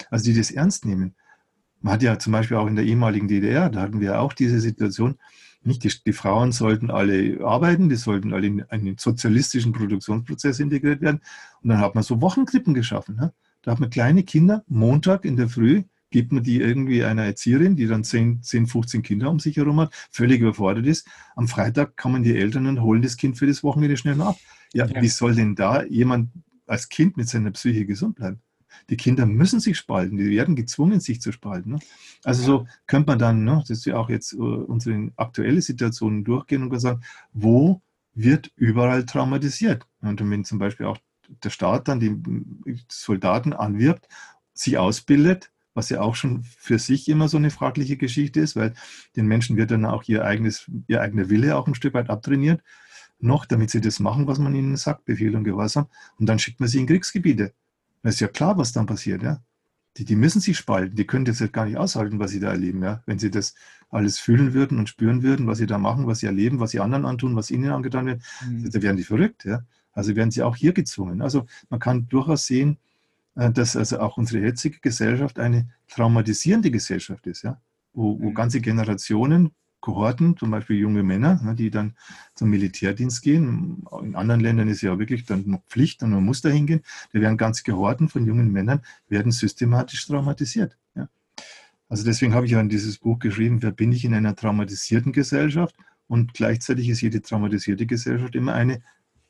Speaker 2: Also die das ernst nehmen. Man hat ja zum Beispiel auch in der ehemaligen DDR, da hatten wir auch diese Situation, nicht die, die Frauen sollten alle arbeiten, die sollten alle in einen sozialistischen Produktionsprozess integriert werden. Und dann hat man so Wochenkrippen geschaffen. Ja? Da hat man kleine Kinder Montag in der Früh gibt man die irgendwie einer Erzieherin, die dann 10, 10, 15 Kinder um sich herum hat, völlig überfordert ist. Am Freitag kommen die Eltern und holen das Kind für das Wochenende schnell ab. Ja, ja. wie soll denn da jemand als Kind mit seiner Psyche gesund bleiben? Die Kinder müssen sich spalten, die werden gezwungen, sich zu spalten. Ne? Also so könnte man dann, ne, das ist ja auch jetzt uh, unsere aktuelle Situation durchgehen und sagen, wo wird überall traumatisiert? Und wenn zum Beispiel auch der Staat dann die Soldaten anwirbt, sich ausbildet, was ja auch schon für sich immer so eine fragliche Geschichte ist, weil den Menschen wird dann auch ihr, eigenes, ihr eigener Wille auch ein Stück weit abtrainiert, noch, damit sie das machen, was man ihnen sagt, Befehl und Gehorsam. Und dann schickt man sie in Kriegsgebiete. Das ist ja klar, was dann passiert, ja. Die, die müssen sich spalten, die können das halt gar nicht aushalten, was sie da erleben, ja. Wenn sie das alles fühlen würden und spüren würden, was sie da machen, was sie erleben, was sie anderen antun, was ihnen angetan wird, mhm. da werden die verrückt, ja. Also werden sie auch hier gezwungen. Also man kann durchaus sehen, dass also auch unsere jetzige Gesellschaft eine traumatisierende Gesellschaft ist, ja? wo, wo mhm. ganze Generationen, Kohorten, zum Beispiel junge Männer, ne, die dann zum Militärdienst gehen. In anderen Ländern ist ja wirklich dann Pflicht und man muss da hingehen. Da werden ganze Kohorten von jungen Männern werden systematisch traumatisiert. Ja? Also deswegen habe ich ja in dieses Buch geschrieben, wer bin ich in einer traumatisierten Gesellschaft? Und gleichzeitig ist jede traumatisierte Gesellschaft immer eine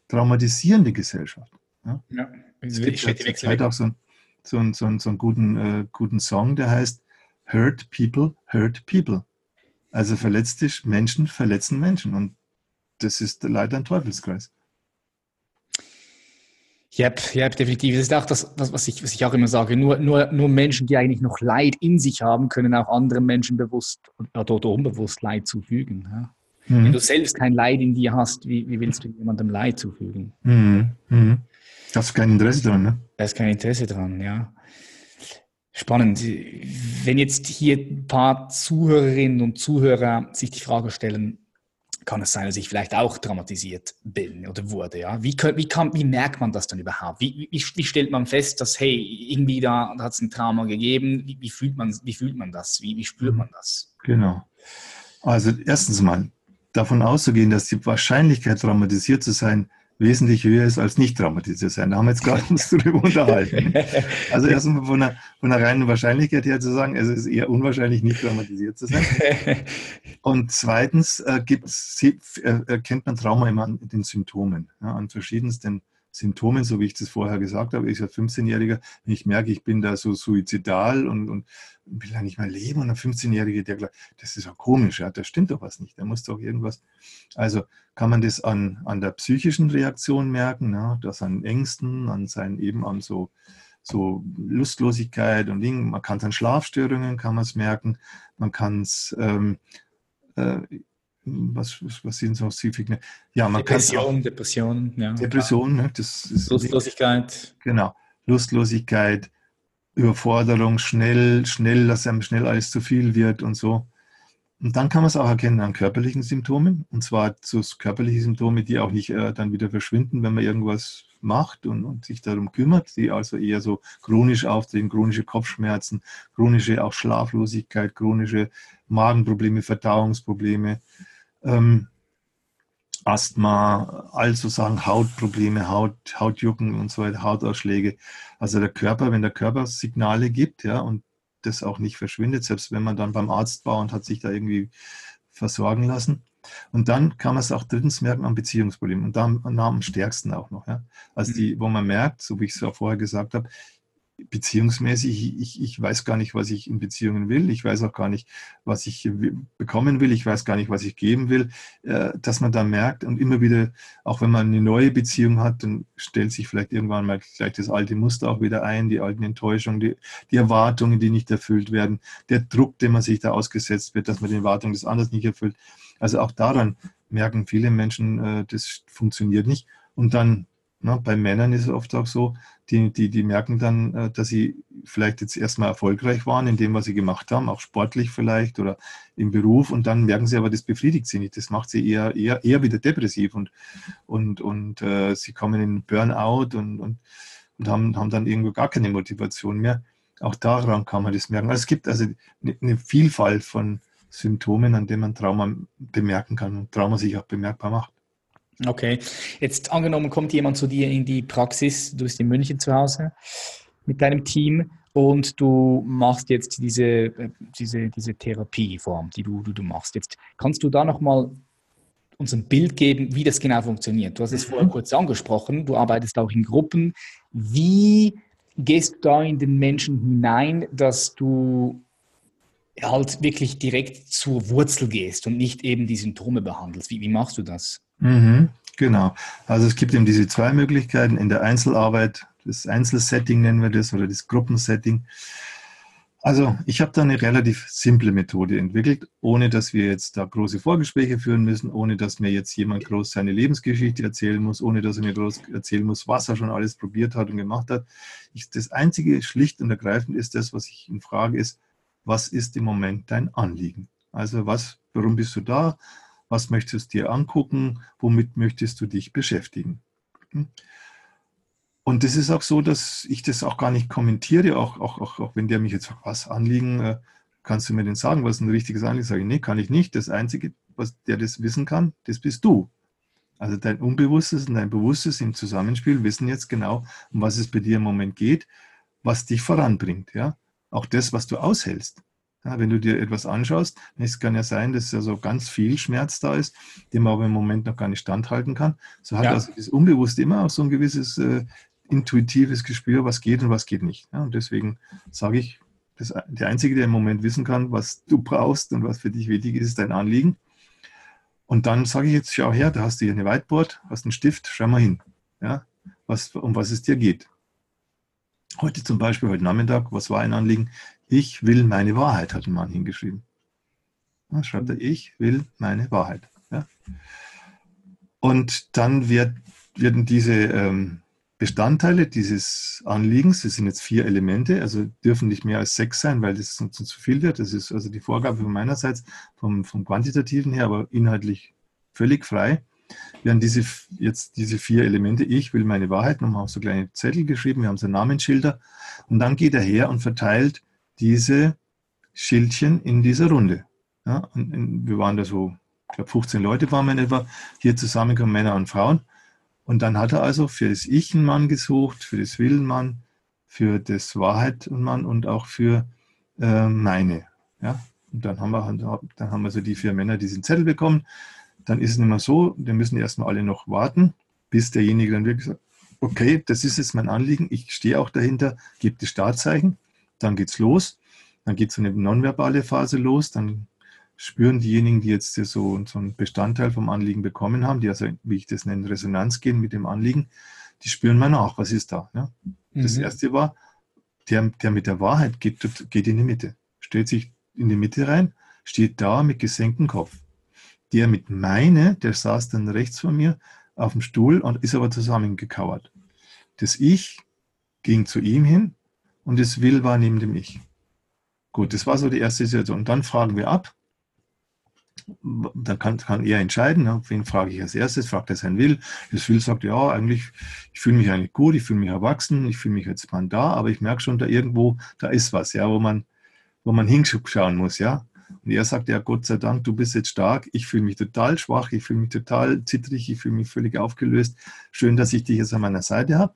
Speaker 2: traumatisierende Gesellschaft. Ja? ja. Es gibt zur Zeit auch so, so, einen, so, einen, so einen guten, äh, guten Song, der heißt Hurt People, Hurt People. Also verletzte Menschen verletzen Menschen. Und das ist leider ein Teufelskreis.
Speaker 1: Ja, ja, definitiv. Das ist auch das, das was, ich, was ich auch immer sage. Nur, nur, nur Menschen, die eigentlich noch Leid in sich haben, können auch anderen Menschen bewusst oder, unbewusst Leid zufügen. Ja? Mhm. Wenn du selbst kein Leid in dir hast, wie, wie willst du jemandem Leid zufügen? Mhm.
Speaker 2: Mhm. Hast du kein Interesse dran, ne?
Speaker 1: Da ist kein Interesse dran, ja. Spannend. Wenn jetzt hier ein paar Zuhörerinnen und Zuhörer sich die Frage stellen, kann es sein, dass ich vielleicht auch traumatisiert bin oder wurde. Ja? Wie, wie, kann, wie merkt man das dann überhaupt? Wie, wie, wie stellt man fest, dass, hey, irgendwie da, da hat es ein Trauma gegeben? Wie, fühlt, man, wie fühlt man das? Wie, wie spürt man das?
Speaker 2: Genau. Also erstens mal, davon auszugehen, dass die Wahrscheinlichkeit, traumatisiert zu sein, wesentlich höher ist als nicht traumatisiert sein. Da haben wir jetzt gerade uns darüber unterhalten. Also erstmal von einer, von einer reinen Wahrscheinlichkeit her zu sagen, es ist eher unwahrscheinlich, nicht traumatisiert zu sein. Und zweitens äh, äh, erkennt man Trauma immer an den Symptomen, ja, an verschiedensten Symptomen, so wie ich das vorher gesagt habe. Ich als 15-Jähriger, wenn ich merke, ich bin da so suizidal und, und will ja nicht mehr leben und ein 15-Jähriger, der glaubt, das ist ja komisch, ja, da stimmt doch was nicht, da muss doch irgendwas. Also kann man das an, an der psychischen Reaktion merken, ne, das an Ängsten, an seinen eben an so, so Lustlosigkeit und Dingen. Man kann es an Schlafstörungen, kann man es merken. Man kann es ähm, äh, was, was, was sind so Signale?
Speaker 1: Ja, man Depression, kann Depression,
Speaker 2: ja. Depression, ne? das
Speaker 1: ist Lustlosigkeit.
Speaker 2: Genau, Lustlosigkeit, Überforderung, schnell, schnell, dass einem schnell alles zu viel wird und so. Und dann kann man es auch erkennen an körperlichen Symptomen. Und zwar so körperliche Symptome, die auch nicht äh, dann wieder verschwinden, wenn man irgendwas macht und, und, sich darum kümmert, die also eher so chronisch auftreten, chronische Kopfschmerzen, chronische auch Schlaflosigkeit, chronische Magenprobleme, Verdauungsprobleme, ähm, Asthma, also sagen Hautprobleme, Haut, Hautjucken und so weiter, Hautausschläge. Also der Körper, wenn der Körper Signale gibt, ja, und das auch nicht verschwindet, selbst wenn man dann beim Arzt war und hat sich da irgendwie versorgen lassen. Und dann kann man es auch drittens merken am Beziehungsproblem und da am stärksten auch noch. Ja. Also die, wo man merkt, so wie ich es auch vorher gesagt habe, beziehungsmäßig, ich, ich weiß gar nicht, was ich in Beziehungen will, ich weiß auch gar nicht, was ich bekommen will, ich weiß gar nicht, was ich geben will, äh, dass man da merkt und immer wieder, auch wenn man eine neue Beziehung hat, dann stellt sich vielleicht irgendwann mal gleich das alte Muster auch wieder ein, die alten Enttäuschungen, die, die Erwartungen, die nicht erfüllt werden, der Druck, den man sich da ausgesetzt wird, dass man die Erwartungen des anderen nicht erfüllt. Also auch daran merken viele Menschen, äh, das funktioniert nicht. Und dann Ne, bei Männern ist es oft auch so, die, die, die merken dann, äh, dass sie vielleicht jetzt erstmal erfolgreich waren in dem, was sie gemacht haben, auch sportlich vielleicht oder im Beruf und dann merken sie aber, das befriedigt sie nicht. Das macht sie eher, eher, eher wieder depressiv und, und, und äh, sie kommen in Burnout und, und, und haben, haben dann irgendwo gar keine Motivation mehr. Auch daran kann man das merken. Also es gibt also eine Vielfalt von Symptomen, an denen man Trauma bemerken kann und Trauma sich auch bemerkbar macht.
Speaker 1: Okay, jetzt angenommen kommt jemand zu dir in die Praxis, du bist in München zu Hause mit deinem Team und du machst jetzt diese, äh, diese, diese Therapieform, die du, du, du machst. Jetzt kannst du da nochmal uns ein Bild geben, wie das genau funktioniert. Du hast es vorher mhm. kurz angesprochen, du arbeitest auch in Gruppen. Wie gehst du da in den Menschen hinein, dass du halt wirklich direkt zur Wurzel gehst und nicht eben die Symptome behandelst? Wie, wie machst du das?
Speaker 2: Mhm, genau. Also es gibt eben diese zwei Möglichkeiten in der Einzelarbeit, das Einzelsetting nennen wir das oder das Gruppensetting. Also ich habe da eine relativ simple Methode entwickelt, ohne dass wir jetzt da große Vorgespräche führen müssen, ohne dass mir jetzt jemand groß seine Lebensgeschichte erzählen muss, ohne dass er mir groß erzählen muss, was er schon alles probiert hat und gemacht hat. Ich, das Einzige schlicht und ergreifend ist das, was ich in Frage ist, was ist im Moment dein Anliegen? Also was, warum bist du da? Was möchtest du dir angucken, womit möchtest du dich beschäftigen. Hm? Und das ist auch so, dass ich das auch gar nicht kommentiere, auch, auch, auch, auch wenn der mich jetzt fragt, was Anliegen, äh, kannst du mir denn sagen, was ein richtiges Anliegen? Sage ich, nee, kann ich nicht. Das Einzige, was der das wissen kann, das bist du. Also dein Unbewusstes und dein Bewusstes im Zusammenspiel wissen jetzt genau, um was es bei dir im Moment geht, was dich voranbringt. Ja? Auch das, was du aushältst. Ja, wenn du dir etwas anschaust, es kann ja sein, dass ja so ganz viel Schmerz da ist, den man aber im Moment noch gar nicht standhalten kann. So hat ja. also das Unbewusste immer auch so ein gewisses äh, intuitives Gespür, was geht und was geht nicht. Ja, und deswegen sage ich, das, der Einzige, der im Moment wissen kann, was du brauchst und was für dich wichtig ist, ist dein Anliegen. Und dann sage ich jetzt, schau her, da hast du hier eine Whiteboard, hast einen Stift, schau mal hin, ja, was, um was es dir geht. Heute zum Beispiel, heute Nachmittag, was war ein Anliegen? Ich will meine Wahrheit, hat ein Mann hingeschrieben. Da schreibt er, ich will meine Wahrheit. Ja? Und dann wird, werden diese ähm, Bestandteile dieses Anliegens, das sind jetzt vier Elemente, also dürfen nicht mehr als sechs sein, weil das sonst zu viel wird. Das ist also die Vorgabe von meinerseits vom, vom Quantitativen her, aber inhaltlich völlig frei. Wir haben diese, jetzt diese vier Elemente. Ich will meine Wahrheit, nochmal auf so kleine Zettel geschrieben, wir haben so Namensschilder. Und dann geht er her und verteilt diese Schildchen in dieser Runde. Ja, wir waren da so, ich glaube 15 Leute waren wir in etwa, hier zusammengekommen, Männer und Frauen. Und dann hat er also für das Ich einen Mann gesucht, für das Willen Mann, für das Wahrheit einen Mann und auch für äh, meine. Ja? Und dann haben, wir, dann haben wir so die vier Männer diesen Zettel bekommen. Dann ist es nicht mehr so, wir müssen erstmal alle noch warten, bis derjenige dann wirklich sagt, okay, das ist jetzt mein Anliegen, ich stehe auch dahinter, gibt die Startzeichen dann geht's los. Dann geht so eine nonverbale Phase los. Dann spüren diejenigen, die jetzt so, so einen Bestandteil vom Anliegen bekommen haben, die also, wie ich das nenne, Resonanz gehen mit dem Anliegen, die spüren mal nach, was ist da. Ne? Das mhm. erste war, der, der mit der Wahrheit geht, geht in die Mitte, stellt sich in die Mitte rein, steht da mit gesenktem Kopf. Der mit meine, der saß dann rechts von mir auf dem Stuhl und ist aber zusammengekauert. Das Ich ging zu ihm hin und das Will war neben dem Ich. Gut, das war so die erste Situation. Und dann fragen wir ab. Dann kann, kann er entscheiden, ne? wen frage ich als erstes, fragt er sein Will. Das Will sagt, ja, eigentlich, ich fühle mich eigentlich gut, ich fühle mich erwachsen, ich fühle mich jetzt mal da, aber ich merke schon, da irgendwo, da ist was, ja, wo man, wo man hinschauen muss, ja. Und er sagt, ja, Gott sei Dank, du bist jetzt stark, ich fühle mich total schwach, ich fühle mich total zittrig, ich fühle mich völlig aufgelöst. Schön, dass ich dich jetzt an meiner Seite habe.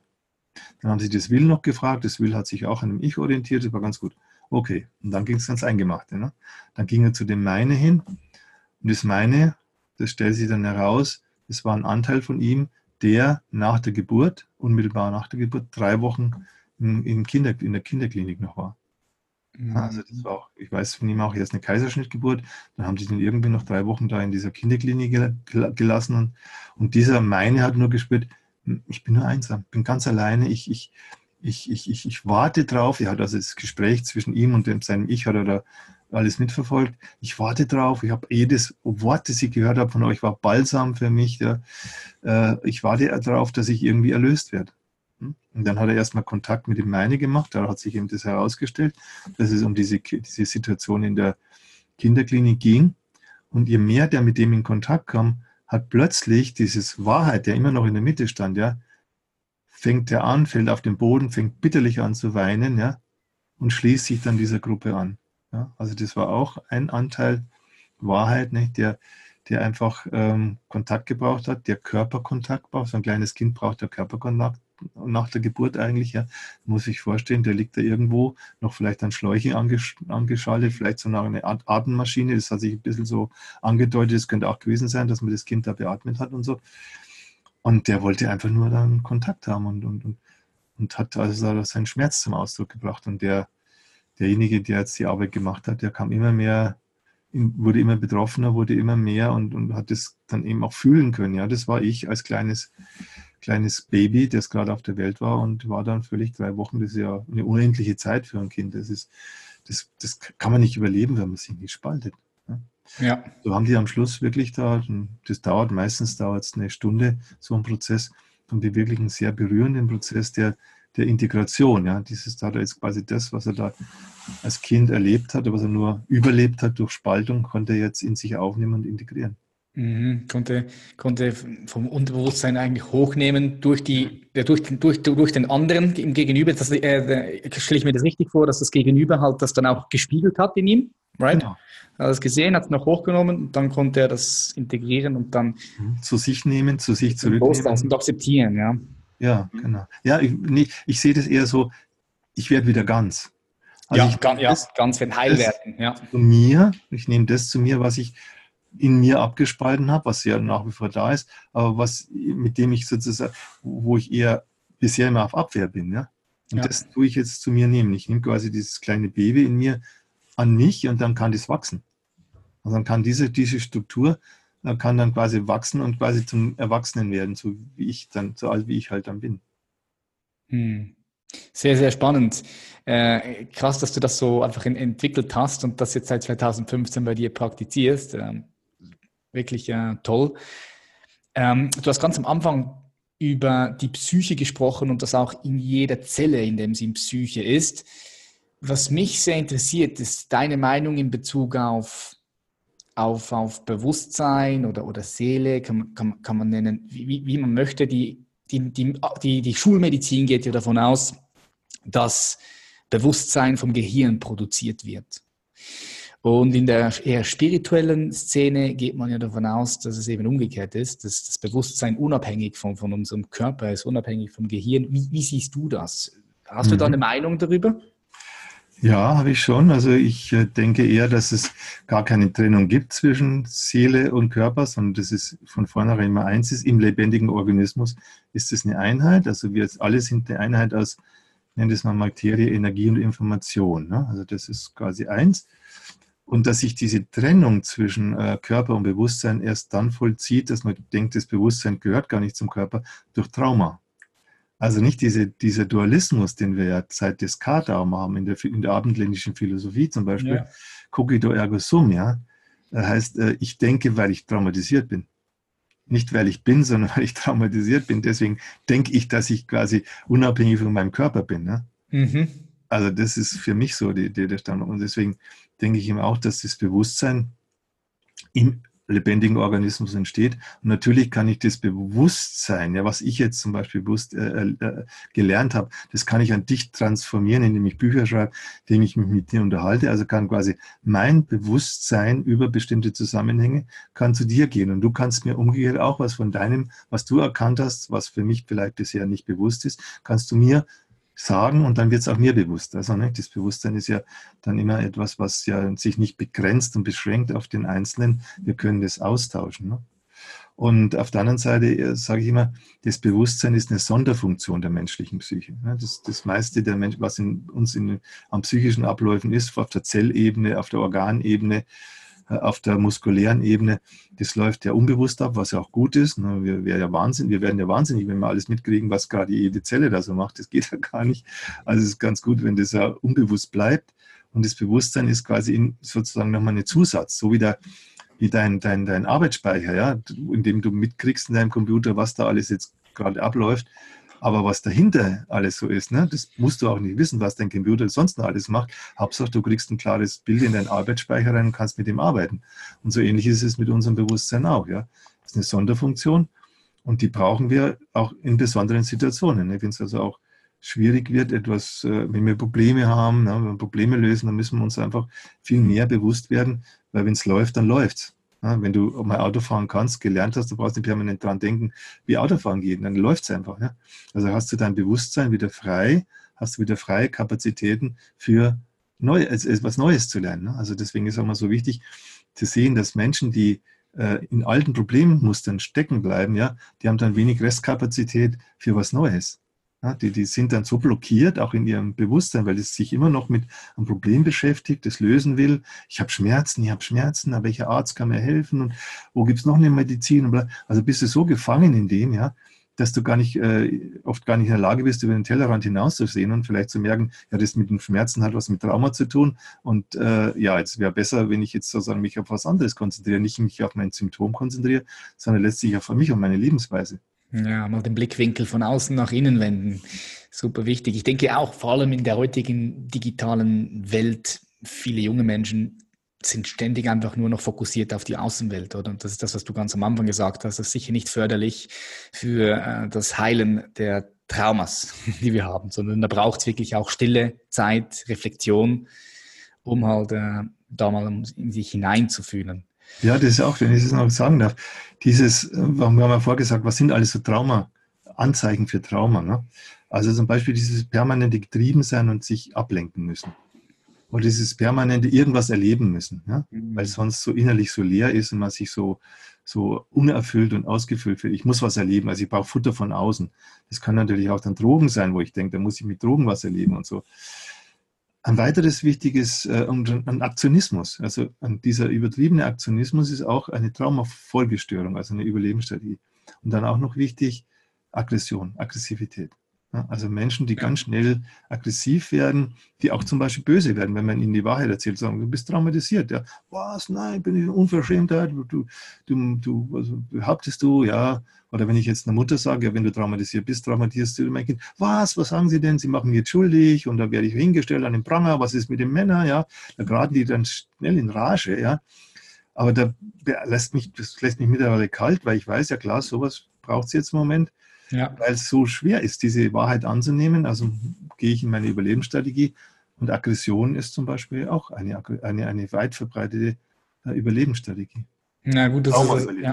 Speaker 2: Dann haben sie das Will noch gefragt, das Will hat sich auch an dem Ich orientiert, das war ganz gut. Okay, und dann ging es ganz eingemacht. Ne? Dann ging er zu dem Meine hin und das Meine, das stellt sich dann heraus, es war ein Anteil von ihm, der nach der Geburt, unmittelbar nach der Geburt, drei Wochen in, in, Kinder, in der Kinderklinik noch war. Mhm. Also das war auch, ich weiß von ihm auch, erst eine Kaiserschnittgeburt, dann haben sie den irgendwie noch drei Wochen da in dieser Kinderklinik gelassen und, und dieser Meine hat nur gespürt, ich bin nur einsam, bin ganz alleine, ich, ich, ich, ich, ich, ich warte drauf, er hat also das Gespräch zwischen ihm und dem, seinem Ich hat er da alles mitverfolgt. Ich warte drauf, ich habe jedes Wort, das ich gehört habe von euch, war balsam für mich. Ja. Äh, ich warte darauf, dass ich irgendwie erlöst werde. Hm? Und dann hat er erstmal Kontakt mit dem Meine gemacht, da hat sich eben das herausgestellt, dass es um diese, diese Situation in der Kinderklinik ging. Und je mehr der mit dem in Kontakt kam, hat plötzlich dieses Wahrheit, der immer noch in der Mitte stand, ja, fängt er an, fällt auf den Boden, fängt bitterlich an zu weinen, ja, und schließt sich dann dieser Gruppe an. Ja. Also das war auch ein Anteil Wahrheit, nicht, der, der einfach ähm, Kontakt gebraucht hat, der Körperkontakt braucht. So ein kleines Kind braucht ja Körperkontakt, nach der Geburt eigentlich, ja, muss ich vorstellen, der liegt da irgendwo, noch vielleicht an Schläuche angesch angeschaltet, vielleicht so einer Art Atemmaschine, das hat sich ein bisschen so angedeutet, es könnte auch gewesen sein, dass man das Kind da beatmet hat und so. Und der wollte einfach nur dann Kontakt haben und, und, und, und hat also seinen Schmerz zum Ausdruck gebracht. Und der, derjenige, der jetzt die Arbeit gemacht hat, der kam immer mehr, wurde immer betroffener, wurde immer mehr und, und hat das dann eben auch fühlen können. Ja, das war ich als kleines kleines Baby, das gerade auf der Welt war und war dann völlig drei Wochen. Das ist ja eine unendliche Zeit für ein Kind. Das, ist, das, das kann man nicht überleben, wenn man sich nicht spaltet. Ja. So haben die am Schluss wirklich da, das dauert, meistens dauert es eine Stunde, so ein Prozess, haben die wirklich einen sehr berührenden Prozess der, der Integration. Ja. Dieses da ist quasi das, was er da als Kind erlebt hat, was er nur überlebt hat durch Spaltung, konnte er jetzt in sich aufnehmen und integrieren.
Speaker 1: Mhm, konnte, konnte vom Unterbewusstsein eigentlich hochnehmen durch, die, durch, durch, durch den anderen im Gegenüber. Das, äh, stelle ich mir das richtig vor, dass das Gegenüber halt das dann auch gespiegelt hat in ihm, right? Genau. Er hat es gesehen, hat es noch hochgenommen und dann konnte er das integrieren und dann
Speaker 2: mhm. zu sich nehmen, zu sich zurücknehmen.
Speaker 1: Und akzeptieren, ja.
Speaker 2: Ja, genau. Ja, ich, nee, ich sehe das eher so, ich werde wieder ganz.
Speaker 1: Also ja, ich ganz, ja, ganz werden heil werden. Ja.
Speaker 2: Zu mir, ich nehme das zu mir, was ich in mir abgespalten habe, was ja nach wie vor da ist, aber was mit dem ich sozusagen, wo ich eher bisher immer auf Abwehr bin. Ja? Und ja. das tue ich jetzt zu mir nehmen. Ich nehme quasi dieses kleine Baby in mir an mich und dann kann das wachsen. Und dann kann diese, diese Struktur kann dann quasi wachsen und quasi zum Erwachsenen werden, so wie ich dann, so alt wie ich halt dann bin.
Speaker 1: Hm. Sehr, sehr spannend. Äh, krass, dass du das so einfach in, entwickelt hast und das jetzt seit 2015 bei dir praktizierst. Ähm, wirklich äh, toll. Ähm, du hast ganz am Anfang über die Psyche gesprochen und das auch in jeder Zelle, in dem sie Psyche ist. Was mich sehr interessiert, ist deine Meinung in Bezug auf, auf, auf Bewusstsein oder, oder Seele, kann, kann, kann man nennen, wie, wie man möchte. Die, die, die, die, die Schulmedizin geht ja davon aus, dass Bewusstsein vom Gehirn produziert wird. Und in der eher spirituellen Szene geht man ja davon aus, dass es eben umgekehrt ist, dass das Bewusstsein unabhängig von, von unserem Körper ist, unabhängig vom Gehirn. Wie, wie siehst du das? Hast mhm. du da mhm. eine Meinung darüber?
Speaker 2: Ja, habe ich schon. Also ich äh, denke eher, dass es gar keine Trennung gibt zwischen Seele und Körper, sondern dass es von vornherein immer eins ist. Im lebendigen Organismus ist es eine Einheit. Also wir alle sind eine Einheit aus, nennen das mal Materie, Energie und Information. Ne? Also das ist quasi eins. Und dass sich diese Trennung zwischen äh, Körper und Bewusstsein erst dann vollzieht, dass man denkt, das Bewusstsein gehört gar nicht zum Körper, durch Trauma. Also nicht diese, dieser Dualismus, den wir ja seit Descartes haben, in der, in der abendländischen Philosophie zum Beispiel, ja. cogito ergo sum, ja, heißt, äh, ich denke, weil ich traumatisiert bin. Nicht, weil ich bin, sondern weil ich traumatisiert bin. Deswegen denke ich, dass ich quasi unabhängig von meinem Körper bin. Ne? Mhm. also das ist für mich so die, die, der Standpunkt. Und deswegen denke ich eben auch, dass das Bewusstsein im lebendigen Organismus entsteht. Und natürlich kann ich das Bewusstsein, ja, was ich jetzt zum Beispiel bewusst äh, äh, gelernt habe, das kann ich an dich transformieren, indem ich Bücher schreibe, indem ich mich mit dir unterhalte. Also kann quasi mein Bewusstsein über bestimmte Zusammenhänge kann zu dir gehen. Und du kannst mir umgekehrt auch was von deinem, was du erkannt hast, was für mich vielleicht bisher nicht bewusst ist, kannst du mir sagen und dann wird es auch mir bewusst. Also ne, das Bewusstsein ist ja dann immer etwas, was ja sich nicht begrenzt und beschränkt auf den Einzelnen. Wir können das austauschen. Ne? Und auf der anderen Seite äh, sage ich immer, das Bewusstsein ist eine Sonderfunktion der menschlichen Psyche. Ne? Das, das meiste, der Mensch, was in uns in, an psychischen Abläufen ist, auf der Zellebene, auf der Organebene, auf der muskulären Ebene, das läuft ja unbewusst ab, was ja auch gut ist. Ne? Wir, wir, ja Wahnsinn, wir werden ja wahnsinnig, wenn wir alles mitkriegen, was gerade jede Zelle da so macht. Das geht ja gar nicht. Also es ist ganz gut, wenn das ja unbewusst bleibt. Und das Bewusstsein ist quasi sozusagen nochmal ein Zusatz, so wie, der, wie dein, dein, dein Arbeitsspeicher, ja, in dem du mitkriegst in deinem Computer, was da alles jetzt gerade abläuft. Aber was dahinter alles so ist, ne, das musst du auch nicht wissen, was dein Computer sonst noch alles macht. Hauptsache, du kriegst ein klares Bild in deinen Arbeitsspeicher rein und kannst mit dem arbeiten. Und so ähnlich ist es mit unserem Bewusstsein auch. Ja. Das ist eine Sonderfunktion und die brauchen wir auch in besonderen Situationen. Ne. Wenn es also auch schwierig wird, etwas, äh, wenn wir Probleme haben, ne, wenn wir Probleme lösen, dann müssen wir uns einfach viel mehr bewusst werden, weil wenn es läuft, dann läuft es. Ja, wenn du mal Auto fahren kannst, gelernt hast, du brauchst nicht permanent dran denken, wie Autofahren geht, dann läuft es einfach. Ja? Also hast du dein Bewusstsein wieder frei, hast du wieder freie Kapazitäten für neu, etwas Neues zu lernen. Ne? Also deswegen ist auch mal so wichtig zu sehen, dass Menschen, die äh, in alten Problemmustern stecken bleiben, ja, die haben dann wenig Restkapazität für was Neues. Ja, die, die sind dann so blockiert, auch in ihrem Bewusstsein, weil es sich immer noch mit einem Problem beschäftigt, das lösen will. Ich habe Schmerzen, ich habe Schmerzen, aber welcher Arzt kann mir helfen und wo gibt es noch eine Medizin? Also bist du so gefangen in dem, ja, dass du gar nicht, äh, oft gar nicht in der Lage bist, über den Tellerrand hinauszusehen und vielleicht zu merken, ja, das mit den Schmerzen hat was mit Trauma zu tun. Und äh, ja, es wäre besser, wenn ich jetzt sozusagen mich auf was anderes konzentriere, nicht mich auf mein Symptom konzentriere, sondern letztlich auf mich und meine Lebensweise.
Speaker 1: Ja, mal den Blickwinkel von außen nach innen wenden. Super wichtig. Ich denke auch, vor allem in der heutigen digitalen Welt, viele junge Menschen sind ständig einfach nur noch fokussiert auf die Außenwelt, oder? Und das ist das, was du ganz am Anfang gesagt hast. Das ist sicher nicht förderlich für äh, das Heilen der Traumas, die wir haben, sondern da braucht es wirklich auch Stille, Zeit, Reflexion, um halt äh, da mal in sich hineinzufühlen.
Speaker 2: Ja, das ist auch, wenn ich es noch sagen darf, dieses, wir haben ja vorgesagt, was sind alles so Trauma, Anzeichen für Trauma. Ne? Also zum Beispiel dieses permanente Getriebensein und sich ablenken müssen. Oder dieses permanente irgendwas erleben müssen, ja? Mhm. weil sonst so innerlich so leer ist und man sich so, so unerfüllt und ausgefüllt fühlt. Ich muss was erleben, also ich brauche Futter von außen. Das kann natürlich auch dann Drogen sein, wo ich denke, da muss ich mit Drogen was erleben und so. Ein weiteres wichtiges äh, ein Aktionismus. Also dieser übertriebene Aktionismus ist auch eine Traumafolgestörung, also eine Überlebensstrategie. Und dann auch noch wichtig, Aggression, Aggressivität. Also Menschen, die ganz schnell aggressiv werden, die auch zum Beispiel böse werden, wenn man ihnen die Wahrheit erzählt, sagen, du bist traumatisiert. Ja, was? Nein, bin ich Unverschämtheit, du, du, du, also, behauptest du, ja. Oder wenn ich jetzt einer Mutter sage, ja, wenn du traumatisiert bist, traumatisierst du mein Kind. Was? Was sagen Sie denn? Sie machen mich jetzt schuldig und da werde ich hingestellt an den Pranger. Was ist mit den Männern? Ja, da geraten die dann schnell in Rage. Ja, aber da lässt mich, das lässt mich mittlerweile kalt, weil ich weiß ja klar, sowas braucht es jetzt im Moment ja. weil es so schwer ist, diese Wahrheit anzunehmen. Also gehe ich in meine Überlebensstrategie und Aggression ist zum Beispiel auch eine, eine, eine weit verbreitete äh, Überlebensstrategie.
Speaker 1: Na gut, das ist, ja,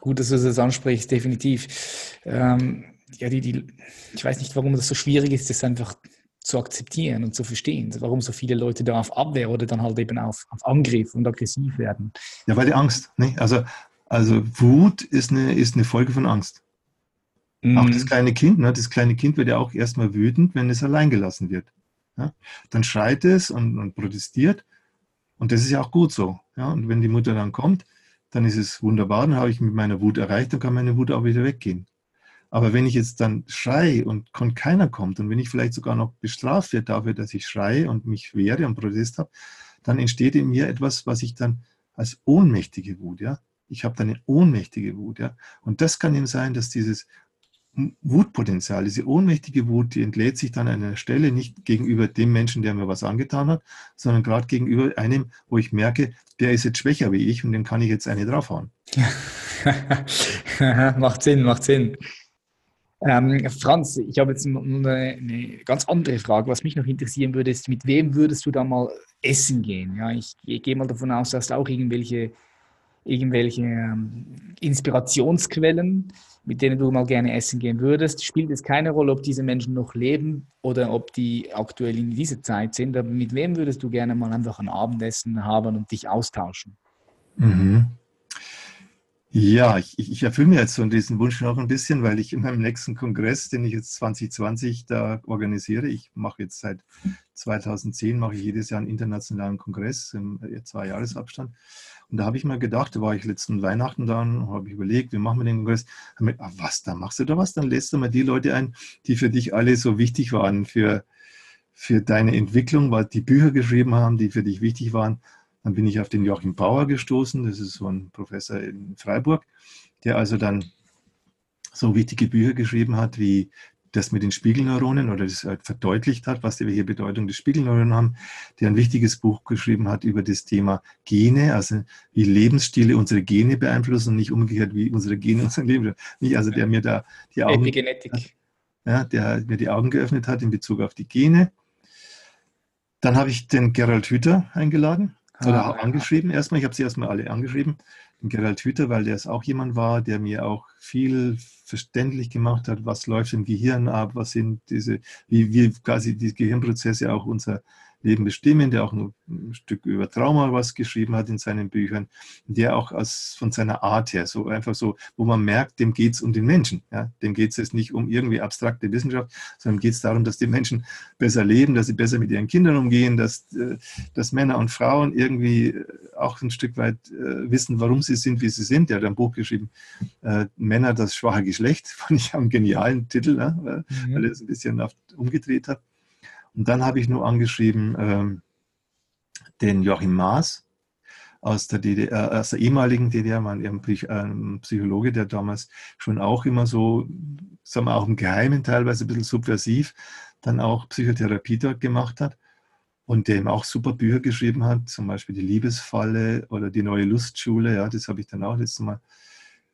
Speaker 1: gut, dass du das ansprichst, definitiv. Ähm, ja, die, die, ich weiß nicht, warum das so schwierig ist, das einfach zu akzeptieren und zu verstehen, warum so viele Leute da auf Abwehr oder dann halt eben auf, auf Angriff und aggressiv werden.
Speaker 2: Ja, weil die Angst, ne? also, also Wut ist eine, ist eine Folge von Angst. Mhm. Auch das kleine Kind, ne? das kleine Kind wird ja auch erstmal wütend, wenn es allein gelassen wird. Ja? Dann schreit es und, und, protestiert und das ist ja auch gut so. Ja? Und wenn die Mutter dann kommt, dann ist es wunderbar, dann habe ich mit meiner Wut erreicht, dann kann meine Wut auch wieder weggehen. Aber wenn ich jetzt dann schrei und keiner kommt und wenn ich vielleicht sogar noch bestraft werde dafür, dass ich schreie und mich wehre und Protest habe, dann entsteht in mir etwas, was ich dann als ohnmächtige Wut, ja, ich habe dann eine ohnmächtige Wut, ja. Und das kann eben sein, dass dieses Wutpotenzial, diese ohnmächtige Wut, die entlädt sich dann an einer Stelle nicht gegenüber dem Menschen, der mir was angetan hat, sondern gerade gegenüber einem, wo ich merke, der ist jetzt schwächer wie ich und dem kann ich jetzt eine draufhauen.
Speaker 1: macht Sinn, macht Sinn. Ähm, Franz, ich habe jetzt eine, eine, ganz andere Frage. Was mich noch interessieren würde, ist, mit wem würdest du da mal essen gehen? Ja, ich, ich gehe mal davon aus, du auch irgendwelche, irgendwelche ähm, Inspirationsquellen, mit denen du mal gerne essen gehen würdest. Spielt es keine Rolle, ob diese Menschen noch leben oder ob die aktuell in dieser Zeit sind. Aber mit wem würdest du gerne mal einfach ein Abendessen haben und dich austauschen?
Speaker 2: Mhm. Ja, ich, ich erfülle mir jetzt so diesen Wunsch noch ein bisschen, weil ich in meinem nächsten Kongress, den ich jetzt 2020 da organisiere, ich mache jetzt seit 2010, mache ich jedes Jahr einen internationalen Kongress im äh, zwei Jahresabstand. Und da habe ich mir gedacht, da war ich letzten Weihnachten da und habe ich überlegt, wie machen wir den Kongress? Mir, ah, was, da machst du da was? Dann lässt du mal die Leute ein, die für dich alle so wichtig waren, für, für deine Entwicklung, weil die Bücher geschrieben haben, die für dich wichtig waren. Dann bin ich auf den Joachim Bauer gestoßen, das ist so ein Professor in Freiburg, der also dann so wichtige Bücher geschrieben hat wie das mit den Spiegelneuronen oder das halt verdeutlicht hat, was welche Bedeutung die Spiegelneuronen haben, der ein wichtiges Buch geschrieben hat über das Thema Gene, also wie Lebensstile unsere Gene beeinflussen und nicht umgekehrt, wie unsere Gene unser Leben. Nicht, also der mir da die Augen,
Speaker 1: Epigenetik.
Speaker 2: Ja, der mir die Augen geöffnet hat in Bezug auf die Gene. Dann habe ich den Gerald Hüther eingeladen oder ah, angeschrieben erstmal. Ich habe sie erstmal alle angeschrieben. Gerald Hüther, weil der es auch jemand war, der mir auch viel verständlich gemacht hat, was läuft im Gehirn ab, was sind diese, wie, wie quasi die Gehirnprozesse auch unser Leben bestimmen, der auch ein, Stück über Trauma was geschrieben hat in seinen Büchern, der auch aus, von seiner Art her, so einfach so, wo man merkt, dem geht es um den Menschen. Ja? Dem geht es jetzt nicht um irgendwie abstrakte Wissenschaft, sondern geht es darum, dass die Menschen besser leben, dass sie besser mit ihren Kindern umgehen, dass, äh, dass Männer und Frauen irgendwie äh, auch ein Stück weit äh, wissen, warum sie sind, wie sie sind. Der hat ein Buch geschrieben, Männer, das schwache Geschlecht, fand ich einen genialen Titel, ne? weil, mhm. weil er es ein bisschen umgedreht hat. Und dann habe ich nur angeschrieben ähm, den Joachim Maas aus der, DDR, aus der ehemaligen DDR, war ein Psychologe, der damals schon auch immer so, sagen wir auch im Geheimen teilweise ein bisschen subversiv, dann auch Psychotherapie dort gemacht hat und eben auch super Bücher geschrieben hat, zum Beispiel die Liebesfalle oder die neue Lustschule, ja, das habe ich dann auch letztes Mal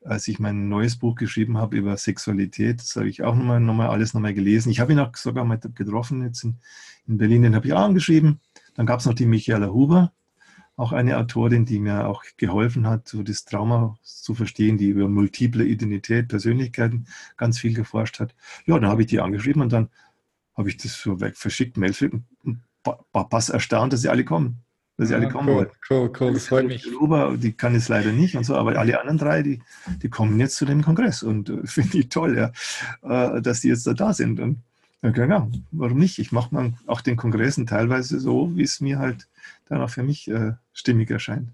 Speaker 2: als ich mein neues Buch geschrieben habe über Sexualität, das habe ich auch nochmal, nochmal alles nochmal gelesen. Ich habe ihn auch sogar mal getroffen jetzt in, in Berlin, den habe ich auch angeschrieben. Dann gab es noch die Michaela Huber, auch eine Autorin, die mir auch geholfen hat, so das Trauma zu verstehen, die über multiple Identität, Persönlichkeiten ganz viel geforscht hat. Ja, dann habe ich die angeschrieben und dann habe ich das so weg verschickt, Mail fast erstaunt, dass sie alle kommen dass sie alle kommen
Speaker 1: cool, Cool, cool, das freut mich.
Speaker 2: Uber, die kann es leider nicht und so, aber alle anderen drei, die, die kommen jetzt zu dem Kongress und äh, finde ich toll, ja, äh, dass die jetzt da, da sind. Und okay, ja, warum nicht? Ich mache mal auch den Kongressen teilweise so, wie es mir halt dann auch für mich äh, stimmig erscheint.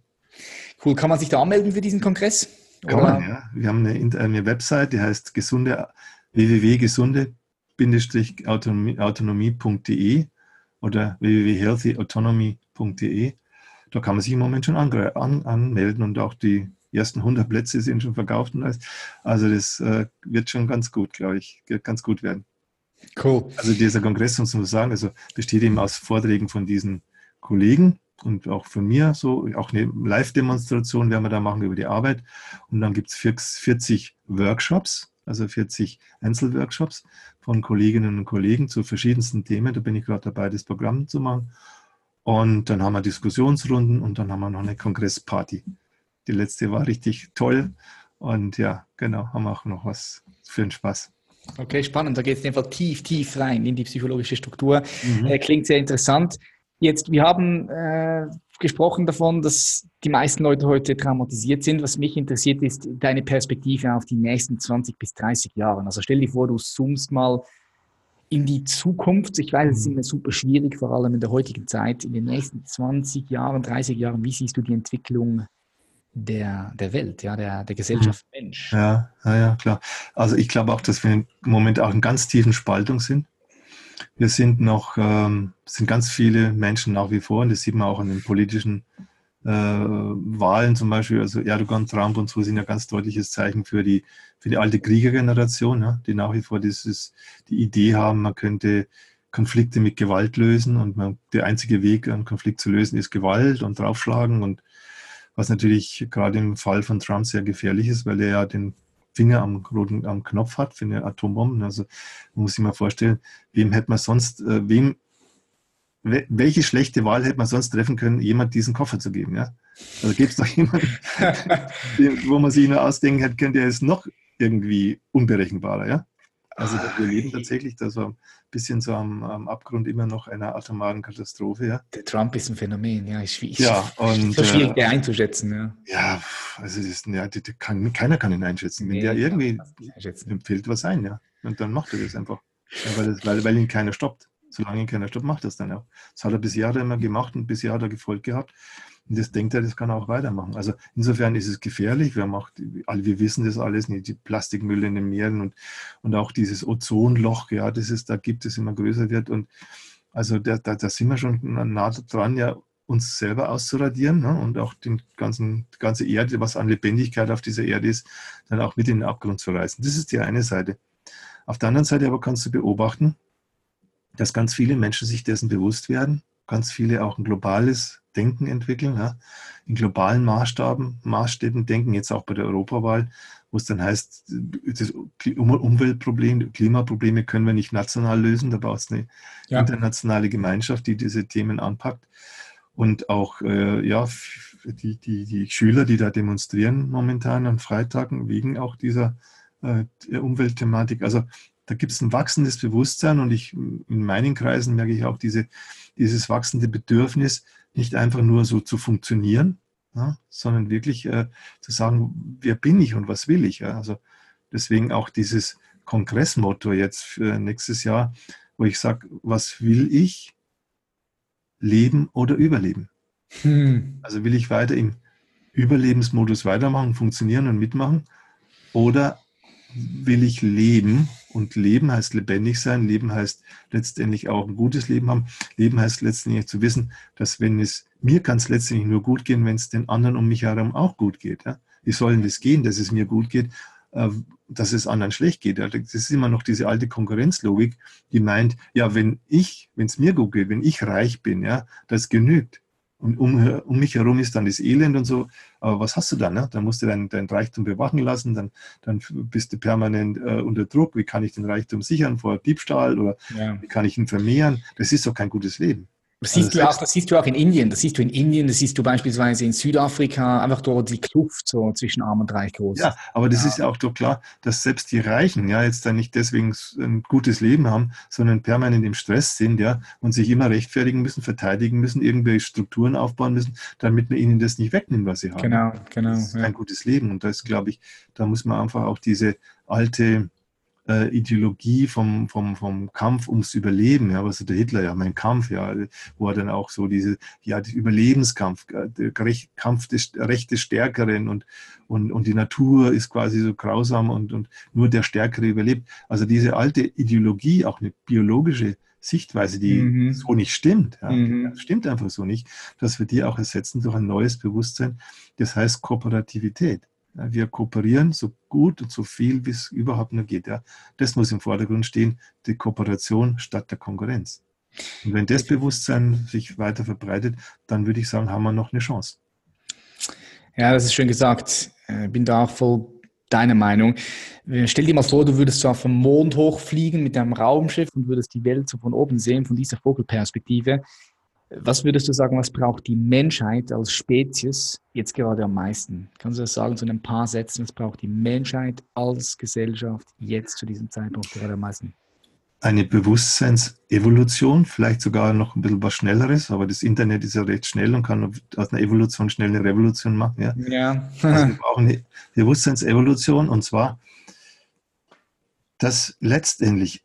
Speaker 1: Cool, kann man sich da anmelden für diesen Kongress?
Speaker 2: Kann Oder? man, ja. Wir haben eine, eine Website, die heißt gesunde www.gesunde-autonomie.de oder www.healthyautonomy.de www.ccc.de. Da kann man sich im Moment schon an, an, anmelden und auch die ersten 100 Plätze sind schon verkauft. Und alles. Also das äh, wird schon ganz gut, glaube ich, wird ganz gut werden. Cool. Also dieser Kongress, muss man sagen, also besteht eben aus Vorträgen von diesen Kollegen und auch von mir, so auch eine Live-Demonstration werden wir da machen über die Arbeit. Und dann gibt es 40 Workshops, also 40 Einzelworkshops von Kolleginnen und Kollegen zu verschiedensten Themen. Da bin ich gerade dabei, das Programm zu machen. Und dann haben wir Diskussionsrunden und dann haben wir noch eine Kongressparty. Die letzte war richtig toll. Und ja, genau, haben wir auch noch was für den Spaß.
Speaker 1: Okay, spannend. Da geht es einfach tief, tief rein in die psychologische Struktur. Mhm. Äh, klingt sehr interessant. Jetzt, wir haben äh, gesprochen davon, dass die meisten Leute heute traumatisiert sind. Was mich interessiert, ist deine Perspektive auf die nächsten 20 bis 30 Jahre. Also stell dir vor, du zoomst mal in die Zukunft. Ich weiß, es ist mhm. immer super schwierig, vor allem in der heutigen Zeit. In den nächsten 20 Jahren, 30 Jahren, wie siehst du die Entwicklung der, der Welt, ja, der, der Gesellschaft
Speaker 2: mhm. Mensch? Ja, ja, ja, klar. Also ich glaube auch, dass wir im Moment auch in ganz tiefen Spaltung sind. Wir sind noch, ähm, sind ganz viele Menschen nach wie vor, und das sieht man auch an den politischen äh, Wahlen zum Beispiel, also Erdogan, Trump und so sind ja ganz deutliches Zeichen für die, für die alte Kriegergeneration, ja, die nach wie vor dieses, die Idee haben, man könnte Konflikte mit Gewalt lösen und man, der einzige Weg, einen Konflikt zu lösen, ist Gewalt und draufschlagen und was natürlich gerade im Fall von Trump sehr gefährlich ist, weil er ja den Finger am roten am Knopf hat für eine Atombombe. Also man muss sich mal vorstellen, wem hätte man sonst, äh, wem welche schlechte Wahl hätte man sonst treffen können, jemand diesen Koffer zu geben? Ja? Also gibt es doch jemanden, wo man sich nur ausdenken hätte können, der ist noch irgendwie unberechenbarer. Ja? Also wir leben tatsächlich da so ein bisschen so am, am Abgrund immer noch einer atomaren Katastrophe. Ja?
Speaker 1: Der Trump ist ein Phänomen, ja, ist,
Speaker 2: ist, ja, und,
Speaker 1: ist schwierig äh, einzuschätzen. Ja,
Speaker 2: ja also ist, ja, die, die kann, keiner kann ihn einschätzen. Wenn nee, der irgendwie empfiehlt was ein, ja, und dann macht er das einfach, weil, das, weil, weil ihn keiner stoppt solange keiner stoppt, macht das dann auch. Das hat er bis Jahre immer gemacht und bis Jahre hat er Gefolg gehabt. Und das denkt er, das kann er auch weitermachen. Also insofern ist es gefährlich. Wir, macht, wir wissen das alles, die Plastikmüll in den Meeren und, und auch dieses Ozonloch, ja, das es da gibt, das immer größer wird. Und also da, da, da sind wir schon nah dran, ja, uns selber auszuradieren ne? und auch den ganzen, die ganze Erde, was an Lebendigkeit auf dieser Erde ist, dann auch mit in den Abgrund zu reißen. Das ist die eine Seite. Auf der anderen Seite aber kannst du beobachten, dass ganz viele Menschen sich dessen bewusst werden, ganz viele auch ein globales Denken entwickeln, ja, in globalen Maßstaben, Maßstäben denken, jetzt auch bei der Europawahl, wo es dann heißt, das Umweltproblem, Klimaprobleme können wir nicht national lösen, da braucht es eine ja. internationale Gemeinschaft, die diese Themen anpackt. Und auch äh, ja, die, die, die Schüler, die da demonstrieren momentan an Freitagen wegen auch dieser äh, Umweltthematik. Also da gibt es ein wachsendes Bewusstsein und ich in meinen Kreisen merke ich auch diese, dieses wachsende Bedürfnis, nicht einfach nur so zu funktionieren, ja, sondern wirklich äh, zu sagen, wer bin ich und was will ich. Ja? Also deswegen auch dieses Kongressmotto jetzt für nächstes Jahr, wo ich sage, was will ich? Leben oder überleben? Hm. Also will ich weiter im Überlebensmodus weitermachen, funktionieren und mitmachen? Oder will ich leben und Leben heißt lebendig sein. Leben heißt letztendlich auch ein gutes Leben haben. Leben heißt letztendlich zu wissen, dass wenn es mir kann es letztendlich nur gut gehen, wenn es den anderen um mich herum auch gut geht. Ja? Wie soll denn das gehen, dass es mir gut geht, äh, dass es anderen schlecht geht? Das ist immer noch diese alte Konkurrenzlogik, die meint, ja, wenn ich, wenn es mir gut geht, wenn ich reich bin, ja, das genügt. Und um, um mich herum ist dann das Elend und so. Aber was hast du dann? Ne? Dann musst du dein, dein Reichtum bewachen lassen, dann, dann bist du permanent äh, unter Druck. Wie kann ich den Reichtum sichern vor Diebstahl oder ja. wie kann ich ihn vermehren? Das ist doch kein gutes Leben.
Speaker 1: Das siehst, also du auch, das siehst du auch in Indien, das siehst du in Indien, das siehst du beispielsweise in Südafrika, einfach dort die Kluft so zwischen Arm und Reich groß.
Speaker 2: Ja, aber das ja. ist ja auch doch klar, dass selbst die Reichen ja jetzt dann nicht deswegen ein gutes Leben haben, sondern permanent im Stress sind, ja, und sich immer rechtfertigen müssen, verteidigen müssen, irgendwelche Strukturen aufbauen müssen, damit man ihnen das nicht wegnimmt, was sie haben.
Speaker 1: Genau, genau.
Speaker 2: Das ist ja. ein gutes Leben. Und da ist, glaube ich, da muss man einfach auch diese alte äh, Ideologie vom, vom, vom Kampf ums Überleben, ja, was der Hitler ja, mein Kampf, ja, wo er dann auch so diese, ja, die Überlebenskampf, äh, der Kampf des Recht des Stärkeren und, und, und die Natur ist quasi so grausam und, und nur der Stärkere überlebt. Also diese alte Ideologie, auch eine biologische Sichtweise, die mhm. so nicht stimmt, ja, mhm. stimmt einfach so nicht, dass wir die auch ersetzen durch ein neues Bewusstsein, das heißt Kooperativität. Wir kooperieren so gut und so viel, wie es überhaupt nur geht. Ja. Das muss im Vordergrund stehen, die Kooperation statt der Konkurrenz. Und wenn das Bewusstsein sich weiter verbreitet, dann würde ich sagen, haben wir noch eine Chance.
Speaker 1: Ja, das ist schön gesagt. Ich äh, bin da auch voll deiner Meinung. Äh, stell dir mal vor, du würdest so dem Mond hochfliegen mit einem Raumschiff und würdest die Welt so von oben sehen, von dieser Vogelperspektive. Was würdest du sagen, was braucht die Menschheit als Spezies jetzt gerade am meisten? Kannst du das sagen zu so ein paar Sätzen? Was braucht die Menschheit als Gesellschaft jetzt zu diesem Zeitpunkt gerade am meisten?
Speaker 2: Eine Bewusstseinsevolution, vielleicht sogar noch ein bisschen was Schnelleres, aber das Internet ist ja recht schnell und kann aus einer Evolution schnell eine Revolution machen. Ja. ja. also wir brauchen eine Bewusstseinsevolution und zwar, dass letztendlich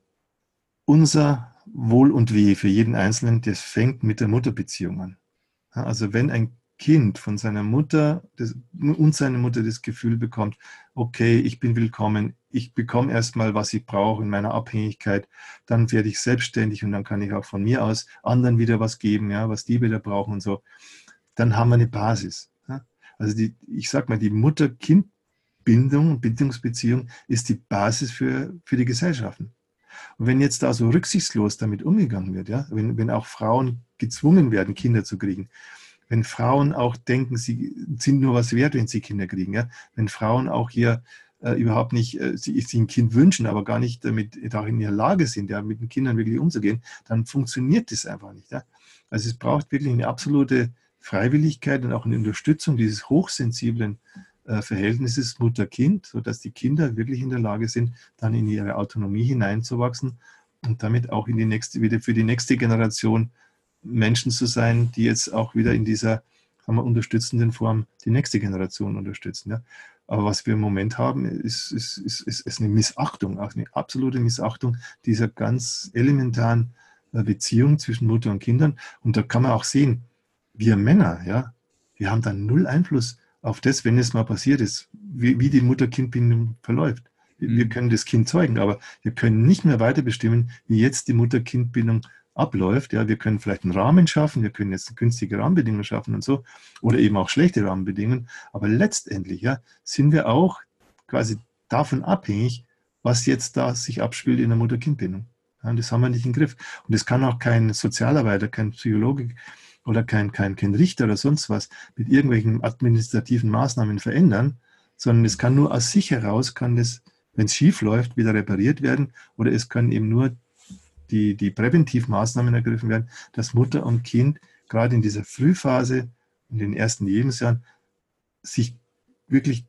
Speaker 2: unser Wohl und Weh für jeden Einzelnen, das fängt mit der Mutterbeziehung an. Also wenn ein Kind von seiner Mutter das, und seiner Mutter das Gefühl bekommt, okay, ich bin willkommen, ich bekomme erstmal, was ich brauche in meiner Abhängigkeit, dann werde ich selbstständig und dann kann ich auch von mir aus anderen wieder was geben, ja, was die wieder brauchen und so. dann haben wir eine Basis. Also die, ich sage mal, die Mutter-Kind-Bindung und Bindungsbeziehung ist die Basis für, für die Gesellschaften. Und wenn jetzt da so rücksichtslos damit umgegangen wird, ja, wenn, wenn auch Frauen gezwungen werden, Kinder zu kriegen, wenn Frauen auch denken, sie sind nur was wert, wenn sie Kinder kriegen, ja, wenn Frauen auch hier äh, überhaupt nicht äh, sie, sich ein Kind wünschen, aber gar nicht damit auch in der Lage sind, ja, mit den Kindern wirklich umzugehen, dann funktioniert das einfach nicht. Ja. Also es braucht wirklich eine absolute Freiwilligkeit und auch eine Unterstützung dieses hochsensiblen äh, Verhältnisses Mutter-Kind, sodass die Kinder wirklich in der Lage sind, dann in ihre Autonomie hineinzuwachsen und damit auch in die nächste, wieder für die nächste Generation Menschen zu sein, die jetzt auch wieder in dieser sagen wir, unterstützenden Form die nächste Generation unterstützen. Ja. Aber was wir im Moment haben, ist, ist, ist, ist, eine Missachtung, auch eine absolute Missachtung dieser ganz elementaren äh, Beziehung zwischen Mutter und Kindern. Und da kann man auch sehen, wir Männer, ja, wir haben dann null Einfluss auf das, wenn es mal passiert ist, wie, wie die Mutter-Kind-Bindung verläuft. Wir, mhm. wir können das Kind zeugen, aber wir können nicht mehr weiter bestimmen, wie jetzt die Mutter-Kind-Bindung abläuft. Ja, wir können vielleicht einen Rahmen schaffen, wir können jetzt günstige Rahmenbedingungen schaffen und so, oder eben auch schlechte Rahmenbedingungen. Aber letztendlich ja, sind wir auch quasi davon abhängig, was jetzt da sich abspielt in der Mutter-Kind-Bindung. Ja, das haben wir nicht im Griff. Und das kann auch kein Sozialarbeiter, kein Psychologe oder kein, kein, kein Richter oder sonst was mit irgendwelchen administrativen Maßnahmen verändern, sondern es kann nur aus sich heraus, kann das, wenn es schief läuft, wieder repariert werden oder es können eben nur die, die Präventivmaßnahmen ergriffen werden, dass Mutter und Kind gerade in dieser Frühphase, in den ersten Lebensjahren, sich wirklich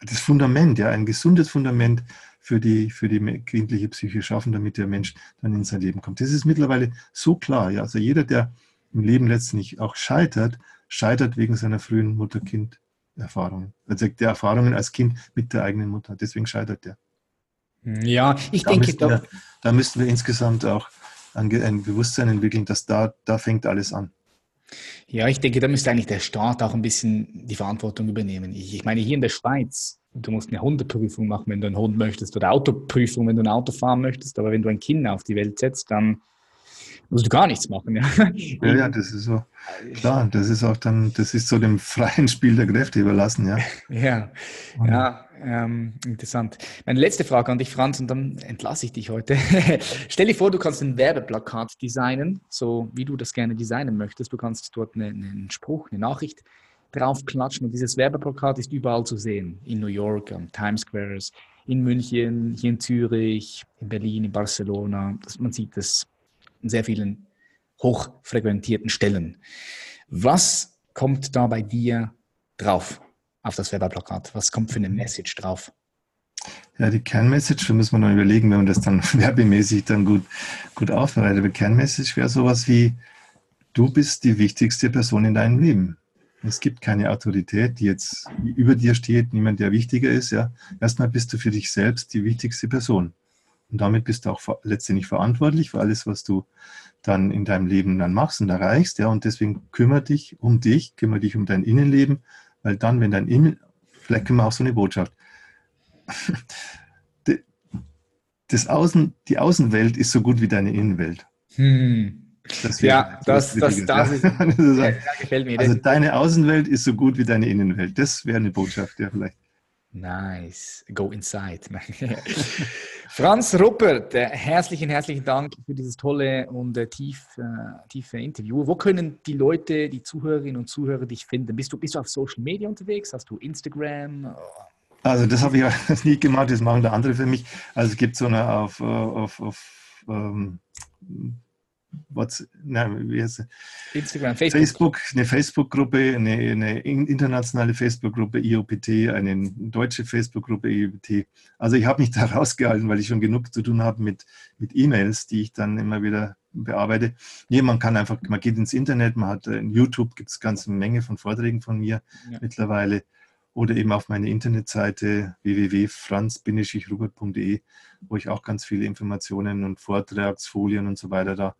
Speaker 2: das Fundament, ja, ein gesundes Fundament für die, für die kindliche Psyche schaffen, damit der Mensch dann in sein Leben kommt. Das ist mittlerweile so klar. Ja. Also jeder, der im Leben letztendlich auch scheitert, scheitert wegen seiner frühen Mutter-Kind-Erfahrungen. Also der Erfahrungen als Kind mit der eigenen Mutter. Deswegen scheitert der.
Speaker 1: Ja, ich da denke
Speaker 2: doch. Wir, da müssten wir insgesamt auch ein, ein Bewusstsein entwickeln, dass da, da fängt alles an.
Speaker 1: Ja, ich denke, da müsste eigentlich der Staat auch ein bisschen die Verantwortung übernehmen. Ich, ich meine, hier in der Schweiz, du musst eine Hundeprüfung machen, wenn du einen Hund möchtest, oder Autoprüfung, wenn du ein Auto fahren möchtest. Aber wenn du ein Kind auf die Welt setzt, dann musst du gar nichts machen. Ja,
Speaker 2: ja, ja das ist so. Klar, das ist auch dann, das ist so dem freien Spiel der Kräfte überlassen, ja.
Speaker 1: Ja, ja, ähm, interessant. Meine letzte Frage an dich, Franz, und dann entlasse ich dich heute. Stell dir vor, du kannst ein Werbeplakat designen, so wie du das gerne designen möchtest. Du kannst dort eine, einen Spruch, eine Nachricht draufklatschen und dieses Werbeplakat ist überall zu sehen. In New York, am Times Squares, in München, hier in Zürich, in Berlin, in Barcelona. Das, man sieht das in sehr vielen hochfrequentierten Stellen. Was kommt da bei dir drauf auf das Werbeplakat? Was kommt für eine Message drauf?
Speaker 2: Ja, die Kernmessage, da müssen wir noch überlegen, wenn man das dann werbemäßig dann gut, gut aufbereitet. Aber Kernmessage wäre sowas wie, du bist die wichtigste Person in deinem Leben. Es gibt keine Autorität, die jetzt über dir steht, niemand, der wichtiger ist. Ja. Erstmal bist du für dich selbst die wichtigste Person. Und damit bist du auch letztendlich verantwortlich für alles, was du dann in deinem Leben dann machst und erreichst. Ja, und deswegen kümmere dich um dich, kümmere dich um dein Innenleben, weil dann, wenn dein Innen, vielleicht können wir auch so eine Botschaft. Das Außen, die Außenwelt ist so gut wie deine Innenwelt.
Speaker 1: Hm. Das ja, das, das, das, ist, ja,
Speaker 2: gefällt mir. Also deine Außenwelt ist so gut wie deine Innenwelt. Das wäre eine Botschaft, ja vielleicht.
Speaker 1: Nice. Go inside. Franz Ruppert, herzlichen, herzlichen Dank für dieses tolle und äh, tief, äh, tiefe Interview. Wo können die Leute, die Zuhörerinnen und Zuhörer dich finden? Bist du, bist du auf Social Media unterwegs? Hast du Instagram?
Speaker 2: Also das habe ich ja nie gemacht, das machen da andere für mich. Also es gibt so eine auf, auf, auf ähm, What's, nein, wie heißt Instagram, Facebook. Facebook eine Facebook-Gruppe, eine, eine, internationale Facebook-Gruppe IOPT, eine deutsche Facebook-Gruppe IOPT. Also ich habe mich da rausgehalten, weil ich schon genug zu tun habe mit, mit E-Mails, die ich dann immer wieder bearbeite. Nee, man kann einfach, man geht ins Internet, man hat in YouTube gibt es ganz eine Menge von Vorträgen von mir ja. mittlerweile oder eben auf meine Internetseite www.franz-rubert.de, wo ich auch ganz viele Informationen und Vortragsfolien und so weiter da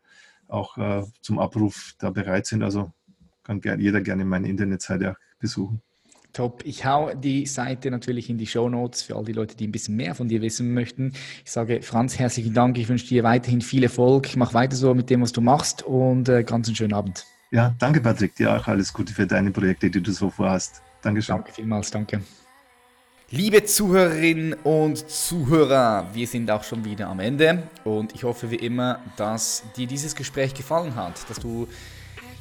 Speaker 2: auch äh, zum Abruf da bereit sind. Also kann gern, jeder gerne meine Internetseite besuchen.
Speaker 1: Top. Ich hau die Seite natürlich in die Show Notes für all die Leute, die ein bisschen mehr von dir wissen möchten. Ich sage Franz, herzlichen Dank. Ich wünsche dir weiterhin viel Erfolg. Mach weiter so mit dem, was du machst und äh, ganz einen schönen Abend.
Speaker 2: Ja, danke Patrick, dir auch alles Gute für deine Projekte, die du so vorhast. Dankeschön.
Speaker 1: Danke vielmals, danke. Liebe Zuhörerinnen und Zuhörer, wir sind auch schon wieder am Ende und ich hoffe wie immer, dass dir dieses Gespräch gefallen hat, dass du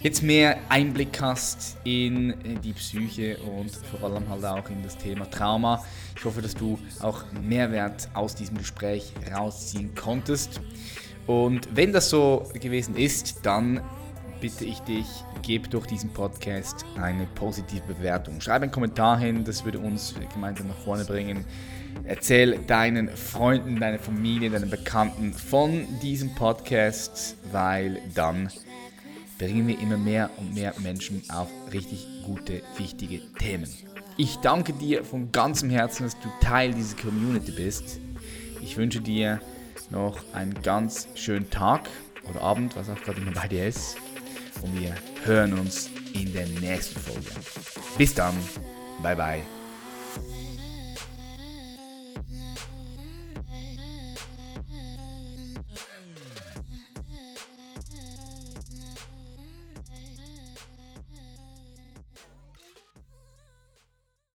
Speaker 1: jetzt mehr Einblick hast in die Psyche und vor allem halt auch in das Thema Trauma. Ich hoffe, dass du auch Mehrwert aus diesem Gespräch rausziehen konntest. Und wenn das so gewesen ist, dann bitte ich dich, gib durch diesen Podcast eine positive Bewertung. Schreib einen Kommentar hin, das würde uns gemeinsam nach vorne bringen. Erzähl deinen Freunden, deiner Familie, deinen Bekannten von diesem Podcast, weil dann bringen wir immer mehr und mehr Menschen auf richtig gute, wichtige Themen. Ich danke dir von ganzem Herzen, dass du Teil dieser Community bist. Ich wünsche dir noch einen ganz schönen Tag oder Abend, was auch gerade immer bei dir ist und wir hören uns in der nächsten Folge. Bis dann, bye bye.